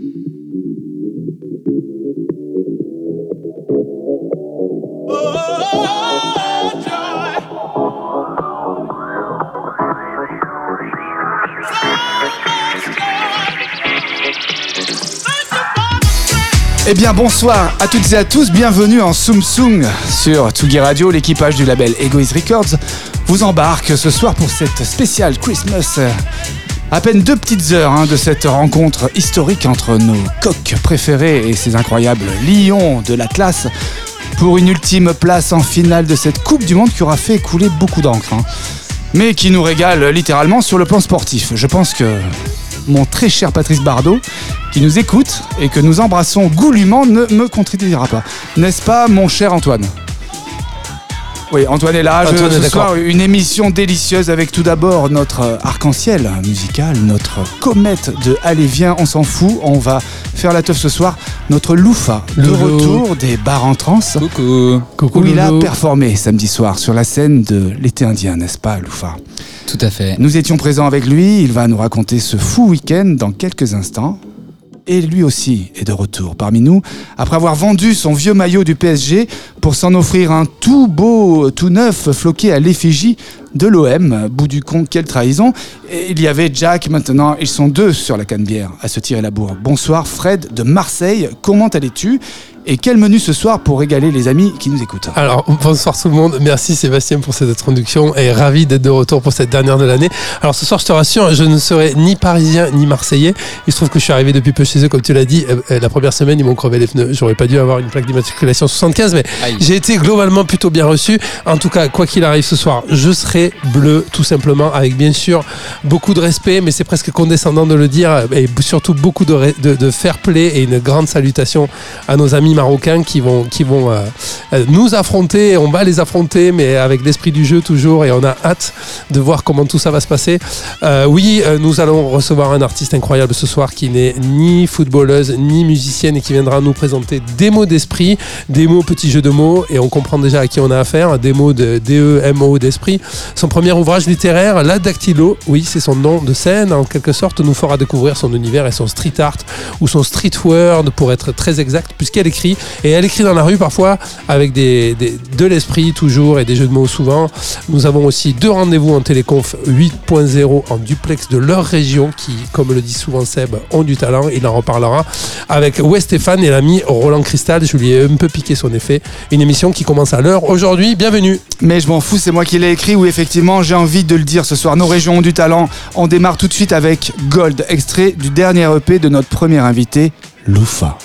Eh bien bonsoir à toutes et à tous, bienvenue en Soum Soum sur Tsugi Radio, l'équipage du label Egoist Records vous embarque ce soir pour cette spéciale Christmas. À peine deux petites heures hein, de cette rencontre historique entre nos coqs préférés et ces incroyables lions de l'Atlas pour une ultime place en finale de cette Coupe du Monde qui aura fait couler beaucoup d'encre. Hein. mais qui nous régale littéralement sur le plan sportif. Je pense que mon très cher Patrice Bardot, qui nous écoute et que nous embrassons goulûment, ne me contredira pas. N'est-ce pas, mon cher Antoine? Oui, Antoine est là. Antoine ce soir, une émission délicieuse avec tout d'abord notre arc-en-ciel musical, notre comète de Allez, viens, on s'en fout. On va faire la teuf ce soir. Notre Loufa, le retour des bars en trans. Coucou. Coucou. Où il a performé samedi soir sur la scène de l'été indien, n'est-ce pas, Loufa? Tout à fait. Nous étions présents avec lui. Il va nous raconter ce fou week-end dans quelques instants et lui aussi est de retour parmi nous, après avoir vendu son vieux maillot du PSG pour s'en offrir un tout beau, tout neuf, floqué à l'effigie de l'OM. Bout du compte, quelle trahison. Il y avait Jack, maintenant ils sont deux sur la canne-bière à se tirer la bourre. Bonsoir Fred de Marseille, comment allais-tu? Et quel menu ce soir pour régaler les amis qui nous écoutent Alors, bonsoir tout le monde. Merci Sébastien pour cette introduction et ravi d'être de retour pour cette dernière de l'année. Alors, ce soir, je te rassure, je ne serai ni parisien ni marseillais. Il se trouve que je suis arrivé depuis peu chez eux, comme tu l'as dit. Euh, euh, la première semaine, ils m'ont crevé les pneus. J'aurais pas dû avoir une plaque d'immatriculation 75, mais j'ai été globalement plutôt bien reçu. En tout cas, quoi qu'il arrive ce soir, je serai bleu, tout simplement, avec bien sûr beaucoup de respect, mais c'est presque condescendant de le dire, et surtout beaucoup de, de, de fair play et une grande salutation à nos amis marocains qui vont, qui vont euh, euh, nous affronter. On va les affronter, mais avec l'esprit du jeu toujours. Et on a hâte de voir comment tout ça va se passer. Euh, oui, nous allons recevoir un artiste incroyable ce soir qui n'est ni footballeuse ni musicienne et qui viendra nous présenter des mots d'esprit, des mots petits jeux de mots. Et on comprend déjà à qui on a affaire. Des mots de D-E-M-O d'esprit. Son premier ouvrage littéraire, La Dactylo, oui, c'est son nom de scène, en quelque sorte, nous fera découvrir son univers et son street art ou son street word pour être très exact, puisqu'elle écrit et elle écrit dans la rue parfois avec de l'esprit toujours et des jeux de mots souvent. Nous avons aussi deux rendez-vous en téléconf 8.0 en duplex de leur région qui, comme le dit souvent Seb, ont du talent. Il en reparlera avec West Stéphane et l'ami Roland Cristal. Je lui ai un peu piqué son effet. Une émission qui commence à l'heure aujourd'hui. Bienvenue. Mais je m'en fous, c'est moi qui l'ai écrit. Ou effectivement, j'ai envie de le dire ce soir. Nos régions ont du talent. On démarre tout de suite avec Gold, extrait du dernier EP de notre premier invité, Loufa.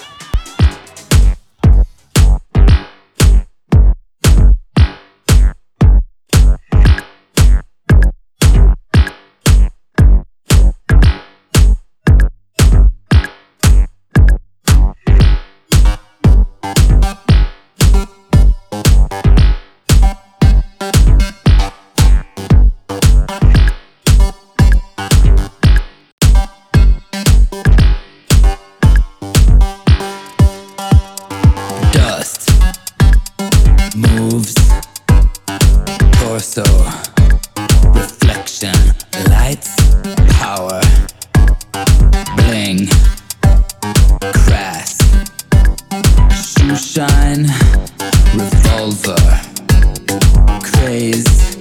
Moonshine, Revolver, Craze.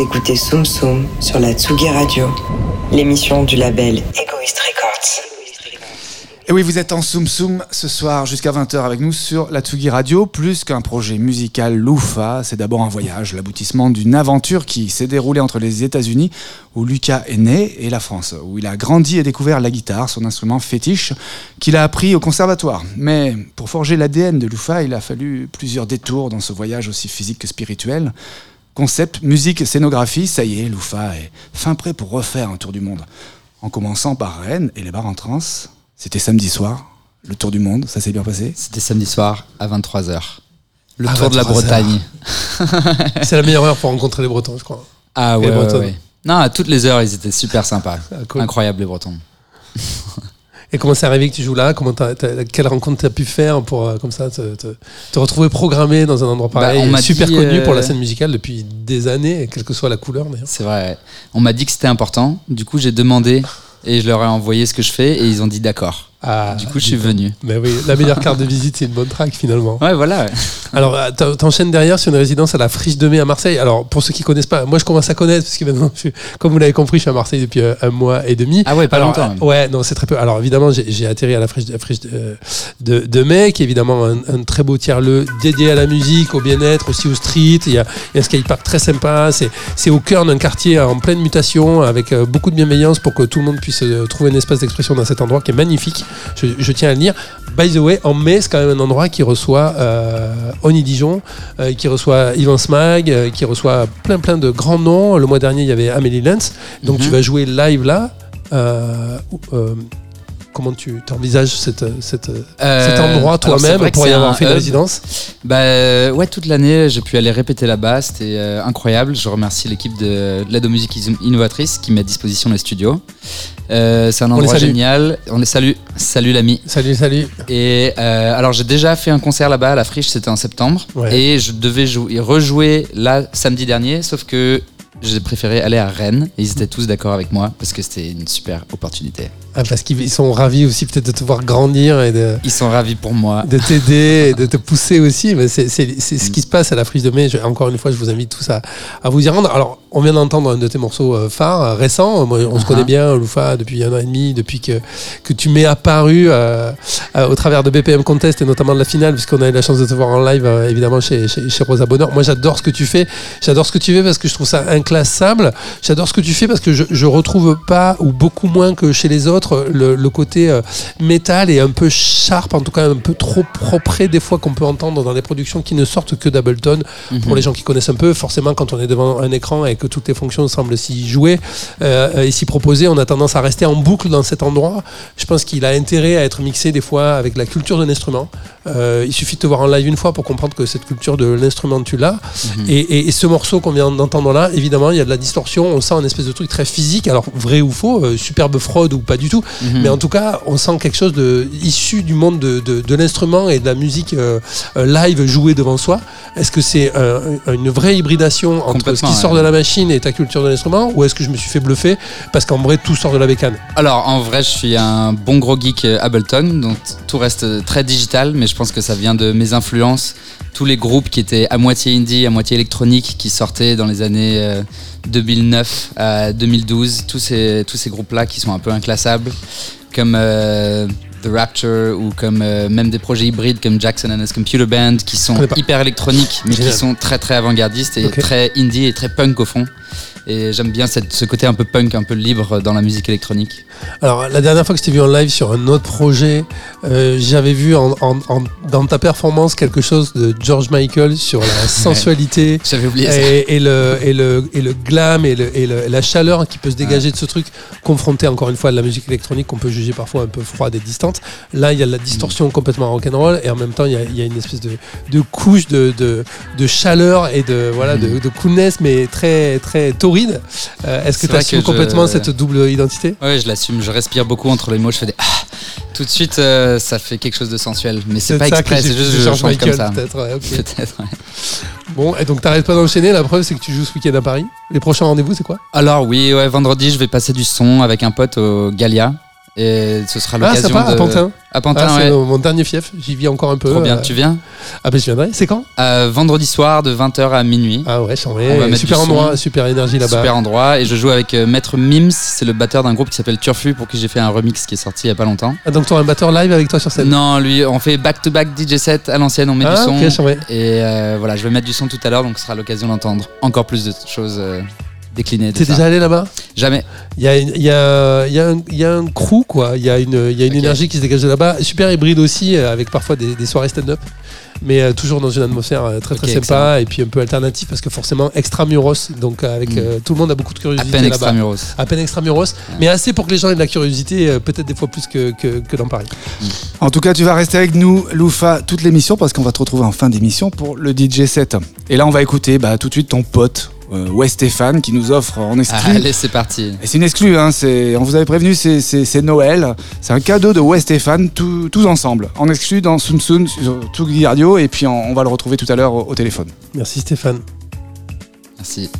Écoutez Soum Soum sur la Tsugi Radio, l'émission du label Egoist Records. Et oui, vous êtes en Soum Soum ce soir jusqu'à 20h avec nous sur la Tsugi Radio. Plus qu'un projet musical loufa, c'est d'abord un voyage, l'aboutissement d'une aventure qui s'est déroulée entre les États-Unis, où Lucas est né, et la France, où il a grandi et découvert la guitare, son instrument fétiche, qu'il a appris au conservatoire. Mais pour forger l'ADN de Loufa, il a fallu plusieurs détours dans ce voyage aussi physique que spirituel. Concept, musique, scénographie, ça y est, Loufa est fin prêt pour refaire un tour du monde. En commençant par Rennes et les bars en trance. C'était samedi soir, le tour du monde, ça s'est bien passé C'était samedi soir à 23h. Le À tour de la 23 heures. Bretagne. C'est la meilleure heure pour rencontrer les Bretons, je crois. Ah ouais, les ouais, Bretonnes. ouais. Non, à toutes les heures, ils étaient super sympas. Ah, cool. Incroyable les Bretons. Et comment c'est arrivé que tu joues là? Comment t'as- t'as- Quelle rencontre t'as pu faire pour euh, comme ça te, te- te retrouver programmé dans un endroit pareil Bah, on super dit, connu euh, pour la scène musicale depuis des années, quelle que soit la couleur d'ailleurs. C'est vrai. On m'a dit que c'était important. Du coup, j'ai demandé et je leur ai envoyé ce que je fais et ils ont dit d'accord. Ah, Du coup, je suis venu. Mais oui, la meilleure carte de visite, c'est une bonne track finalement. Ouais, voilà. ouais. Alors, euh, t'en- t'enchaînes derrière sur une résidence à la Friche de Mai à Marseille. Alors, pour ceux qui connaissent pas, moi je commence à connaître parce que maintenant, je suis- comme vous l'avez compris, je suis à Marseille depuis euh, un mois et demi. Ah ouais, pas Alors, longtemps. euh, ouais, non, c'est très peu. Alors, évidemment, j'ai atterri à la Friche, de, la Friche de, de, de Mai, qui est évidemment un, un très beau tiers-lieu dédié à la musique, au bien-être, aussi au street. Il y a, il y a un skatepark très sympa. C'est au cœur d'un quartier en pleine mutation, avec beaucoup de bienveillance pour que tout le monde puisse trouver un espace d'expression dans cet endroit qui est magnifique. Je, je tiens à le dire. By the way, en mai, c'est quand même un endroit qui reçoit euh, Oni Dijon, euh, qui reçoit Ivan Smag, euh, qui reçoit plein plein de grands noms. Le mois dernier, il y avait Amélie Lenz. Donc Mhm. tu vas jouer live là. Euh, comment tu envisages cette, cette, cet endroit toi-même pour y avoir fait une résidence? Bah ouais, toute l'année, j'ai pu aller répéter là-bas. C'était incroyable. Je remercie l'équipe de, de l'aide aux musiques innovatrice qui met à disposition les studios. Euh, c'est un endroit génial. On les salue. Salut l'ami. Salut, salut. Et euh, alors j'ai déjà fait un concert là-bas à la Friche, c'était en septembre, Ouais. et je devais jouer, rejouer là samedi dernier, sauf que j'ai préféré aller à Rennes. Et ils étaient tous d'accord avec moi parce que c'était une super opportunité. Ah, parce qu'ils sont ravis aussi peut-être de te voir grandir et de, Ils sont ravis pour moi. de t'aider et de te pousser aussi. Mais c'est ce qui se passe à la Friche de Mai. Je- encore une fois, je vous invite tous à, à vous y rendre. Alors, on vient d'entendre un de tes morceaux euh, phares, euh, récents. Moi, on se Uh-huh. connaît bien, Loufa, depuis un an et demi, depuis que, que tu m'es apparu euh, euh, au travers de BPM Contest et notamment de la finale, puisqu'on a eu la chance de te voir en live, euh, évidemment, chez, chez, chez Rosa Bonheur. Moi, j'adore ce que tu fais. J'adore ce que tu fais parce que je trouve ça inclassable. J'adore ce que tu fais parce que je, je retrouve pas, ou beaucoup moins que chez les autres, le, le côté euh, métal et un peu sharp, en tout cas un peu trop propre des fois qu'on peut entendre dans les productions qui ne sortent que d'Ableton. Pour Mhm. les gens qui connaissent un peu, forcément, quand on est devant un écran et que toutes les fonctions semblent s'y jouer euh, et s'y proposer, on a tendance à rester en boucle dans cet endroit. Je pense qu'il a intérêt à être mixé des fois avec la culture de l'instrument. Euh, il suffit de te voir en live une fois pour comprendre que cette culture de l'instrument, tu l'as. Mhm. Et, et- et ce morceau qu'on vient d'entendre là, évidemment, évidemment, il y a de la distorsion, on sent un espèce de truc très physique, alors vrai ou faux, euh, superbe fraude ou pas du tout, Mhm. mais en tout cas, on sent quelque chose de issu du monde de, de, de l'instrument et de la musique euh, euh, live jouée devant soi. Est-ce que c'est euh, une vraie hybridation entre ce qui sort de la machine et ta culture de l'instrument, ou est-ce que je me suis fait bluffer parce qu'en vrai tout sort de la bécane? Alors en vrai, je suis un bon gros geek Ableton, donc tout reste très digital, mais je pense que ça vient de mes influences. Tous les groupes qui étaient à moitié indie, à moitié électronique, qui sortaient dans les années euh, 2009 à 2012, tous ces, tous ces groupes-là qui sont un peu inclassables, comme euh, The Rapture ou comme euh, même des projets hybrides comme Jackson and his Computer Band, qui sont hyper électroniques, mais Génial. qui sont très très avant-gardistes et très indie et très punk au fond. Et j'aime bien cette- ce côté un peu punk, un peu libre dans la musique électronique. Alors, la dernière fois que je t'ai vu en live sur un autre projet, euh, j'avais vu en- en- en- dans ta performance quelque chose de George Michael sur la sensualité. J'avais oublié ça. Et, et le, et, le, et le glam et, le- et le- la chaleur qui peut se dégager de ce truc, confronté encore une fois à la musique électronique qu'on peut juger parfois un peu froide et distante. Là, il y a de la distorsion complètement rock'n'roll et en même temps, il y a, il y a une espèce de, de couche de, de, de chaleur et de, voilà, de, de coolness, mais très, très Euh, Est-ce que tu assumes que je- complètement cette double identité? Ouais, je l'assume. Je respire beaucoup entre les mots. Je fais des ah. Tout de suite, euh, ça fait quelque chose de sensuel. Mais c'est pas exprès. C'est juste je chante comme ça. peut-être. ouais, ouais. Bon, et donc t'arrêtes pas d'enchaîner. La preuve, c'est que tu joues ce week-end à Paris. Les prochains rendez-vous, c'est quoi? Alors oui, ouais, vendredi, je vais passer du son avec un pote au Galia. Et ce sera Ah, l'occasion sympa, de. à Pantin. À Pantin, Ah, ouais. mon dernier fief. J'y vis encore un peu. Trop bien. euh, Tu viens Ah, ben je viendrai. C'est quand? Euh, Vendredi soir de 20h à minuit. Ah ouais, j'en ai. Super son. endroit, super énergie là-bas. Super endroit. Et je joue avec euh, Maître Mims. C'est le batteur d'un groupe qui s'appelle Turfu pour qui j'ai fait un remix qui est sorti il y a pas longtemps. Ah, donc t'auras un batteur live avec toi sur scène? Non, lui, on fait back-to-back DJ set à l'ancienne. On met Ah, du son. ok, j'en ai. Et voilà, je vais mettre du son tout à l'heure, donc ce sera l'occasion d'entendre encore plus de choses déclinées. de T'es déjà allé là-bas? Jamais. Il y a, une- il y, a, il y, a un- il y a un crew, quoi. Il y a une, il y a une Ok. énergie qui se dégage de là-bas. Super hybride aussi, euh, avec parfois des, des soirées stand-up. Mais euh, toujours dans une atmosphère euh, très très sympa excellent. et puis un peu alternative parce que forcément extramuros. Donc avec Mm. euh, tout le monde a beaucoup de À curiosité peine là-bas. extramuros. À peine extramuros, mais assez pour que les gens aient de la curiosité, euh, peut-être des fois plus que, que, que dans Paris. En tout cas, tu vas rester avec nous, Loufa, toute l'émission, parce qu'on va te retrouver en fin d'émission pour le DJ set. Et là, on va écouter bah, tout de suite ton pote, euh, Wes Stéphane, qui nous offre en exclu. Allez, c'est parti. Et c'est une exclue, hein, on vous avait prévenu, c'est- Noël. C'est un cadeau de Wes Stéphane, tout- tous ensemble. En exclu dans Soum Soum sur Tsugi Radio, et puis on, on va le retrouver tout à l'heure au, au téléphone. Merci Stéphane. Merci.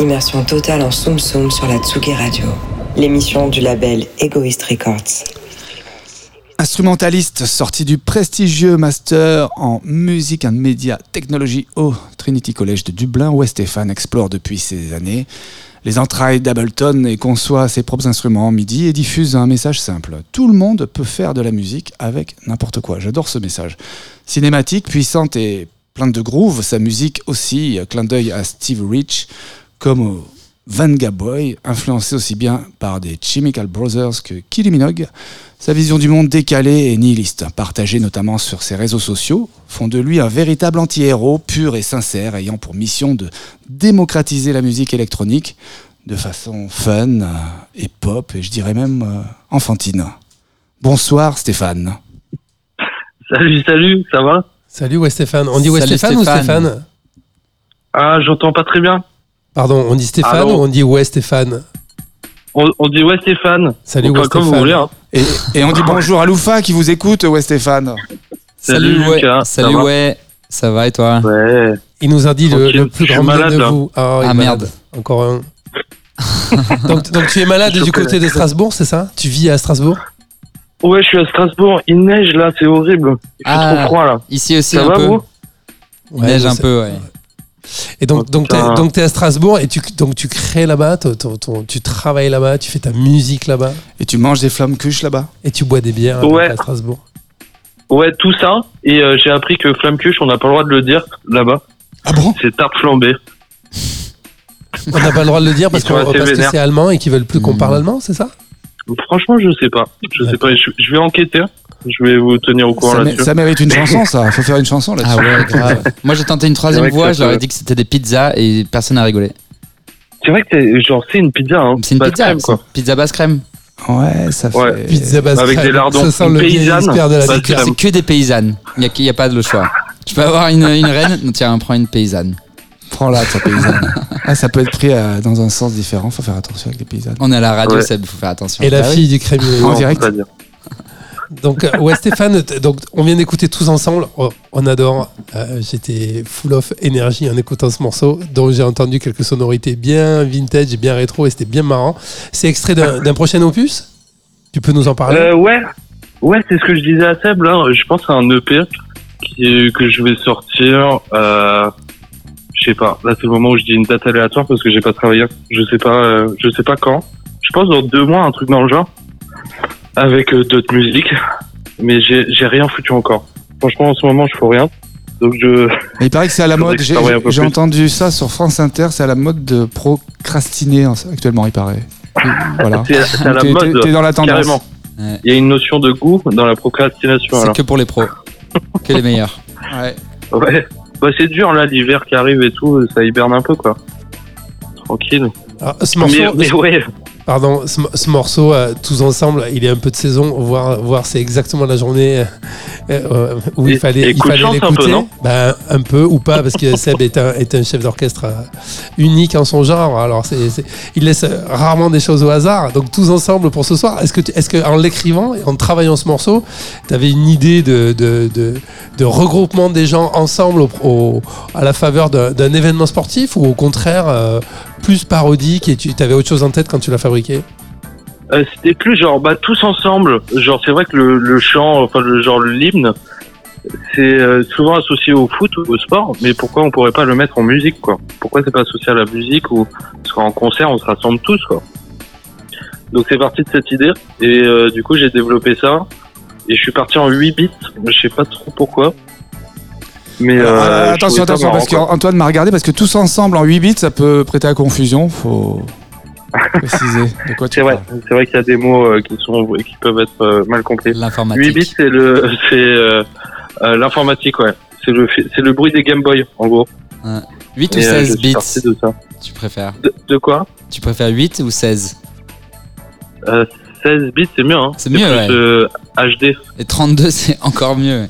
Immersion totale en Soum Soum sur la Tsugi Radio. L'émission du label Egoist Records. Instrumentaliste sorti du prestigieux master en musique and media technology au Trinity College de Dublin, où Stéphane explore depuis ces années les entrailles d'Ableton et conçoit ses propres instruments en MIDI et diffuse un message simple. Tout le monde peut faire de la musique avec n'importe quoi. J'adore ce message. Cinématique, puissante et pleine de groove, sa musique aussi, clin d'œil à Steve Rich, comme au Vanga Boy, influencé aussi bien par des Chemical Brothers que Kylie Minogue. Sa vision du monde décalée et nihiliste, partagée notamment sur ses réseaux sociaux, font de lui un véritable anti-héros pur et sincère, ayant pour mission de démocratiser la musique électronique de façon fun et pop, et je dirais même euh, enfantine. Bonsoir Stéphane. Salut, salut, ça va? Salut, ouais, Stéphane. On dit ouais, Salut, Stéphane, ou Stéphane. Ah, j'entends pas très bien. Pardon, on dit Stéphane Allô ou on dit ouais, Stéphane On, on dit ouais Stéphane. Salut, ouais, comme vous voulez. Hein. Et, et on dit bonjour à Loufa qui vous écoute, ouais Stéphane. Salut, ouais. Lucas, ça Salut ouais. Ça va et toi Ouais. Il nous a dit le, plus grand bien malade, de vous. Ah, Ah, malade. merde. Encore un. donc, donc tu es malade du côté de Strasbourg, c'est ça? Tu vis à Strasbourg? Ouais, je suis à Strasbourg. Il neige là, c'est horrible. Il fait Ah. trop froid là. Ici aussi Ça un va peu. vous? Il neige un peu, ouais. Et donc, donc, t'es, donc t'es à Strasbourg et tu, donc tu crées là-bas, ton- ton- ton- tu travailles là-bas, tu fais ta musique là-bas Et tu manges des flammes cuches là-bas et tu bois des bières Ouais. à Strasbourg. Ouais, tout ça. Et euh, j'ai appris que flamme-cuche, on n'a pas le droit de le dire là-bas. Ah bon? C'est tarte flambée. On n'a pas le droit de le dire parce, parce que c'est allemand et qu'ils veulent plus qu'on parle allemand, c'est ça? Franchement, je sais pas. Je sais pas. Je, je vais enquêter. Je vais vous tenir au courant là-dessus. ça mérite une chanson ça, faut faire une chanson là-dessus. Ah ouais, grave. Moi j'ai tenté une troisième C'est vrai que voix, je leur ai dit que c'était des pizzas et personne n'a rigolé. C'est vrai que c'est genre c'est une pizza. Hein. C'est une pizza, crème, quoi. pizza basse crème. Ouais, ça fait. Ouais. Pizza basse Avec crème. des lardons. Ça sent le paysanne. C'est que des paysannes. Il n'y a, il y a pas de choix. Tu peux avoir une, une reine, tiens, prends une paysanne. Prends-la, ta paysanne. ah, ça peut être pris euh, dans un sens différent, faut faire attention avec les paysannes. On est à la radio, Ouais. Seb, il faut faire attention. Et la Bah oui. fille du crémier. En direct. Donc, euh, ouais, Stéphane, t- donc, on vient d'écouter tous ensemble. Oh, on adore. Euh, J'étais full of énergie en écoutant ce morceau, dont j'ai entendu quelques sonorités bien vintage, bien rétro, et c'était bien marrant. C'est extrait d'un d'un prochain opus? Tu peux nous en parler? Euh, ouais, ouais, c'est ce que je disais à Seb là. Je pense à un EP qui, que je vais sortir. Euh, sais pas. Là, c'est le moment où je dis une date aléatoire parce que j'ai pas travaillé. Je sais pas. euh, je sais pas quand. Je pense dans deux mois, un truc dans le genre, avec euh, d'autres musiques. Mais j'ai j'ai rien foutu encore. Franchement, en ce moment, je fais rien. Donc je. Mais il paraît que c'est à la mode, j'ai entendu ça sur France Inter, c'est à la mode de procrastiner en- actuellement, il paraît. Voilà. C'est c'est à la T'es- mode. t'es- T'es dans la tendance. Carrément. Ouais. Il y a une notion de goût dans la procrastination. C'est alors. que pour les pros. que les meilleurs. Ouais. Ouais. Bah, c'est dur là, l'hiver qui arrive et tout, ça hiberne un peu quoi. Tranquille. Ce morceau, mais, mais ouais, Pardon, ce, ce morceau, euh, tous ensemble, il est un peu de saison. Voir, voir c'est exactement la journée euh, euh, où il fallait, il fallait un l'écouter. peu, non? Ben, un peu ou pas, parce que Seb est un, est un chef d'orchestre unique en son genre. Alors, il laisse rarement des choses au hasard. Donc, tous ensemble pour ce soir. Est-ce que, tu- est-ce que en l'écrivant et en travaillant ce morceau, tu avais une idée de, de, de, de regroupement des gens ensemble au, au- à la faveur d'un, événement sportif ou au contraire plus parodique et tu avais autre chose en tête quand tu l'as fabriqué euh, c'était plus genre bah tous ensemble. Genre c'est vrai que le, chant, enfin le genre l'hymne, c'est euh, souvent associé au foot ou au sport, mais pourquoi on pourrait pas le mettre en musique quoi? Pourquoi c'est pas associé à la musique ou parce qu'en concert on se rassemble tous quoi? Donc c'est parti de cette idée et euh, du coup j'ai développé ça et je suis parti en 8 bits. Je sais pas trop pourquoi. Mais Alors, euh, je attention, attention, parce qu'Antoine m'a regardé, parce que tous ensemble en 8 bits, ça peut prêter à confusion. Faut préciser de quoi tu C'est vrai, parles. c'est vrai qu'il y a des mots euh, qui sont qui peuvent être euh, mal compris. 8 L'informatique. bits, c'est le, c'est l'informatique, ouais. C'est le, c'est le bruit des Game Boy, en gros. 8 ou Et, euh, je 16 suis bits, de ça. tu préfères De, de quoi? Tu préfères 8 ou 16 euh, 16 bits, c'est mieux, hein. C'est mieux, plus, ouais. euh, HD, Et 32, c'est encore mieux.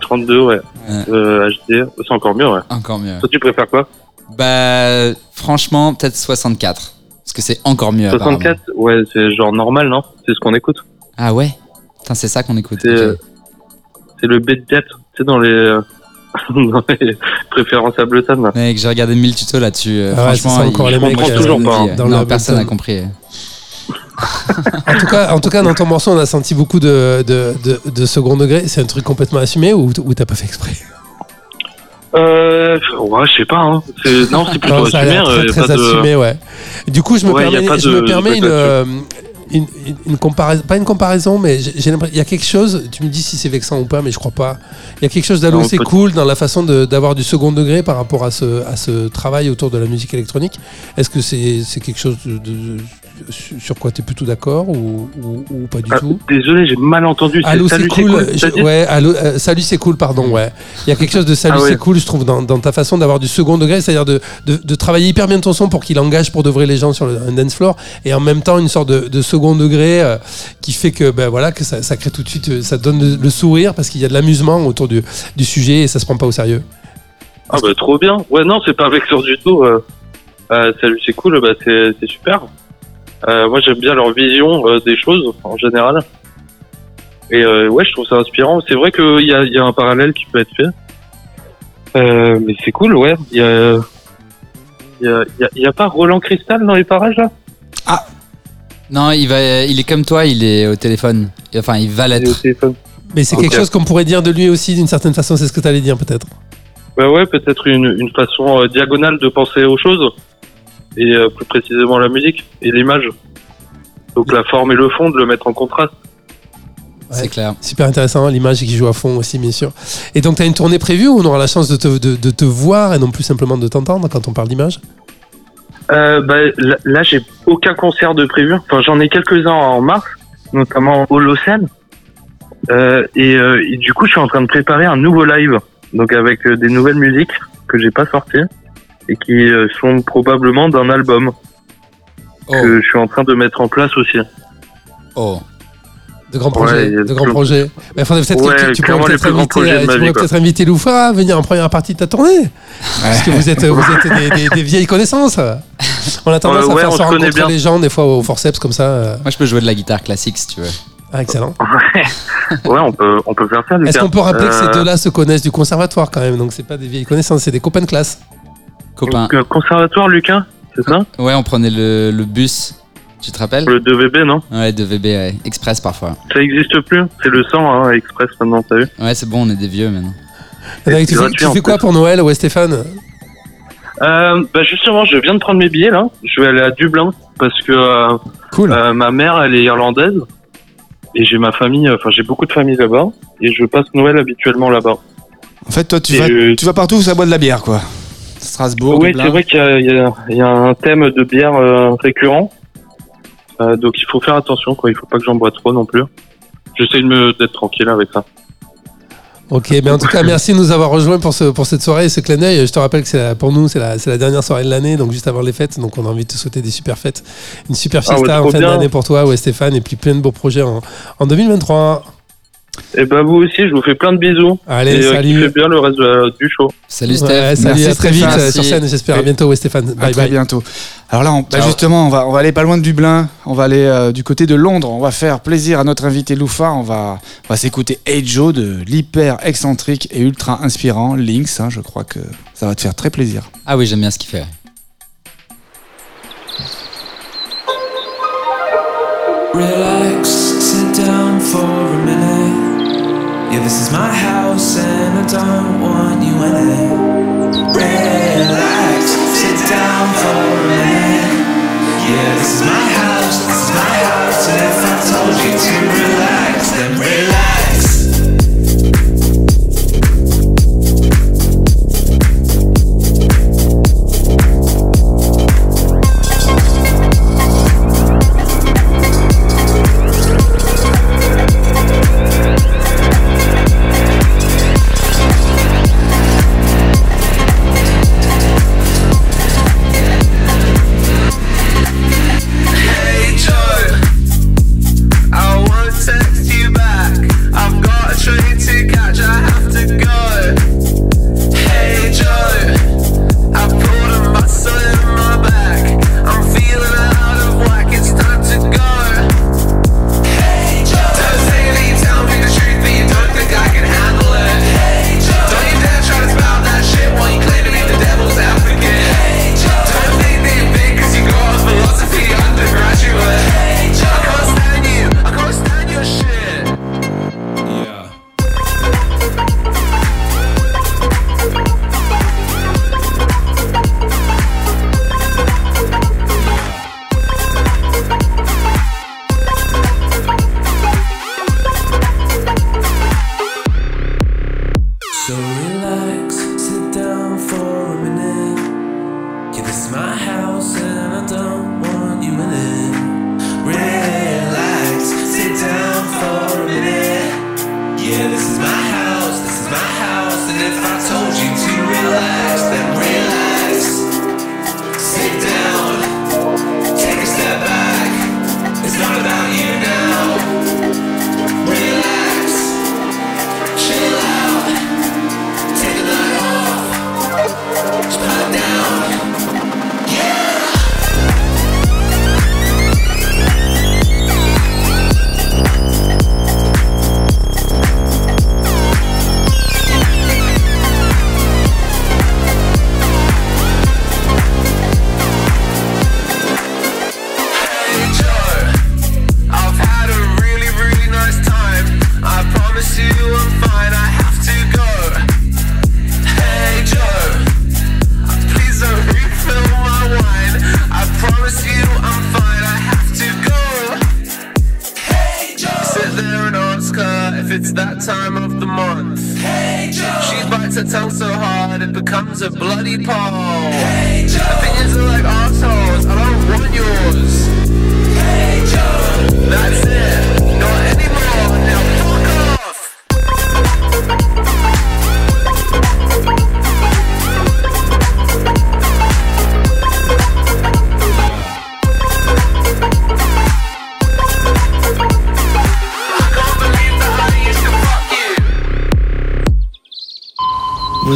32, ouais. Euh, HD, c'est encore mieux, ouais. Encore mieux. Toi, tu préfères quoi Bah, franchement, peut-être 64. Parce que c'est encore mieux. apparemment. 64 Ouais, c'est genre normal, non C'est ce qu'on écoute. Ah ouais Putain, c'est ça qu'on écoute. C'est euh, le bit jet. Tu sais, dans les, euh, Non, mais préférence Ableton. Mec, j'ai regardé 1000 tutos là-dessus. euh, Ah ouais, Franchement, ça, encore il- les mecs, je toujours dans pas. Non, personne n'a compris. En tout, cas, en tout cas, dans ton morceau, on a senti beaucoup de, de, de, de second degré. C'est un truc complètement assumé ou, ou t'as pas fait exprès? Euh, ouais, je sais pas. Hein. C'est- Non, c'est plutôt Non, ça a assumé. euh, très, de- assumé, ouais. Du coup, je me Ouais, permets, je me une, euh, une, une- une comparaison, pas une comparaison, mais j'ai l'impression, il y a quelque chose, tu me dis si c'est vexant ou pas, mais je crois pas. Il y a quelque chose d'assez peut- cool dans la façon de- d'avoir du second degré par rapport à ce, à ce travail autour de la musique électronique. Est-ce que c'est c'est quelque chose de, de- sur quoi tu es plutôt d'accord ou, ou, ou pas du Ah, tout désolé, j'ai mal entendu. Allô, c'est cool. je- ouais, allô, euh, salut, c'est cool, pardon. Ouais. Il y a quelque chose de salut, Ah ouais. c'est cool, je trouve, dans, dans ta façon d'avoir du second degré, c'est-à-dire de, de, de travailler hyper bien ton son pour qu'il engage pour de vrai les gens sur le un dance floor, et en même temps une sorte de, de second degré euh, qui fait que, ben voilà, que ça, ça crée tout de suite, euh, ça donne le, le sourire parce qu'il y a de l'amusement autour du, du sujet et ça se prend pas au sérieux. Ah bah trop bien. Ouais, non, c'est pas vexeur du tout. euh. Salut, c'est cool. Bah c'est super. Euh, moi, j'aime bien leur vision euh, des choses en général. Et euh, ouais, je trouve ça inspirant. C'est vrai qu'il y a, il y a un parallèle qui peut être fait. Euh, mais c'est cool, ouais. Il y a, il y a, il y a- il y a pas Roland Cristal dans les parages là? Non, il, va, il est comme toi, il est au téléphone. Enfin, il va l'être. Mais c'est quelque chose qu'on pourrait dire de lui aussi d'une certaine façon, c'est ce que tu allais dire peut-être. Bah ouais, peut-être une, une façon euh, diagonale de penser aux choses. Et euh, plus précisément la musique et l'image. Donc la forme et le fond, de le mettre en contraste. C'est clair. Super intéressant, l'image qui joue à fond aussi, bien sûr. Et donc, tu as une tournée prévue où on aura la chance de te, de, de te voir et non plus simplement de t'entendre quand on parle d'image? Euh, bah, là, là, j'ai aucun concert de prévu. Enfin, j'en ai quelques-uns en mars, notamment Holocene. Euh, et, euh, et du coup, je suis en train de préparer un nouveau live, donc avec euh, des nouvelles musiques que j'ai pas sorties et qui euh, sont probablement d'un album Oh, que je suis en train de mettre en place aussi. oh. De grands Ouais, projets. de grands projets. Mais faudrait peut-être Ouais, que tu, tu pourrais peut-être inviter, tu pourrais peut-être inviter Loufa à venir en première partie de ta tournée. Parce que vous êtes, vous êtes des, des- des vieilles connaissances. On a tendance Ouais, à faire se rencontrer bien. les gens des fois au forceps comme ça. euh. Moi, je peux jouer de la guitare classique si tu veux. Ah, excellent. Ouais, on peut, on peut faire ça. Est-ce qu'on peut rappeler que ces Euh, deux-là se connaissent du conservatoire quand même? Donc c'est pas des vieilles connaissances, c'est des copains de classe. Copain. euh, Conservatoire, Lucas, c'est ça Ouais, on prenait le, le bus. Tu te rappelles Le 2VB, non Ouais, de VB, ouais. Express parfois. Ça existe plus. C'est le 100 hein, Express maintenant, t'as vu Ouais, c'est bon, on est des vieux maintenant. Et donc, c'est tu fais, tu quoi pour Noël, ouais Stéphane Euh, bah justement, je viens de prendre mes billets là. Je vais aller à Dublin parce que euh, Cool. euh, ma mère, elle est irlandaise et j'ai ma famille. Enfin, j'ai beaucoup de famille là-bas et je passe Noël habituellement là-bas. En fait, toi, tu, Et vas, tu vas partout où ça boit de la bière, quoi. Strasbourg, oui, c'est vrai qu'il y, a- y un thème de bière euh, récurrent, Euh, donc il faut faire attention. Quoi, il faut pas que j'en bois trop non plus. J'essaie de me d'être tranquille avec ça. Ok, mais en tout cas, merci de nous avoir rejoints pour, ce, pour cette soirée et ce clin d'œil. Je te rappelle que c'est pour nous, c'est la, dernière soirée de l'année, donc juste avant les fêtes. Donc on a envie de te souhaiter des super fêtes. Une super Ah ouais, fiesta en fin d'année pour toi, ouais, Stéphane, et puis plein de beaux projets en, en 2023. Et bah vous aussi, je vous fais plein de bisous. Allez, et euh, salut. bien le reste la- du show. Salut Ouais, Steph. salut, Merci, à très vite Stéphane. euh, sur scène, j'espère. À bientôt, ouais, Stéphane. À Bye très bye. bientôt. Alors là, on, bah justement, on va, on va aller pas loin de Dublin. On va aller euh, du côté de Londres. On va faire plaisir à notre invité Loufa. On va, on va s'écouter Hey Joe de l'hyper excentrique et ultra inspirant Lynx. hein. je crois que ça va te faire très plaisir. Ah oui, j'aime bien ce qu'il fait. Relax, sit down for. Yeah, this is my house and I don't want you in it. Relax, sit down for a minute. Yeah, this is my house, this is my house. And if I told you to relax, to rely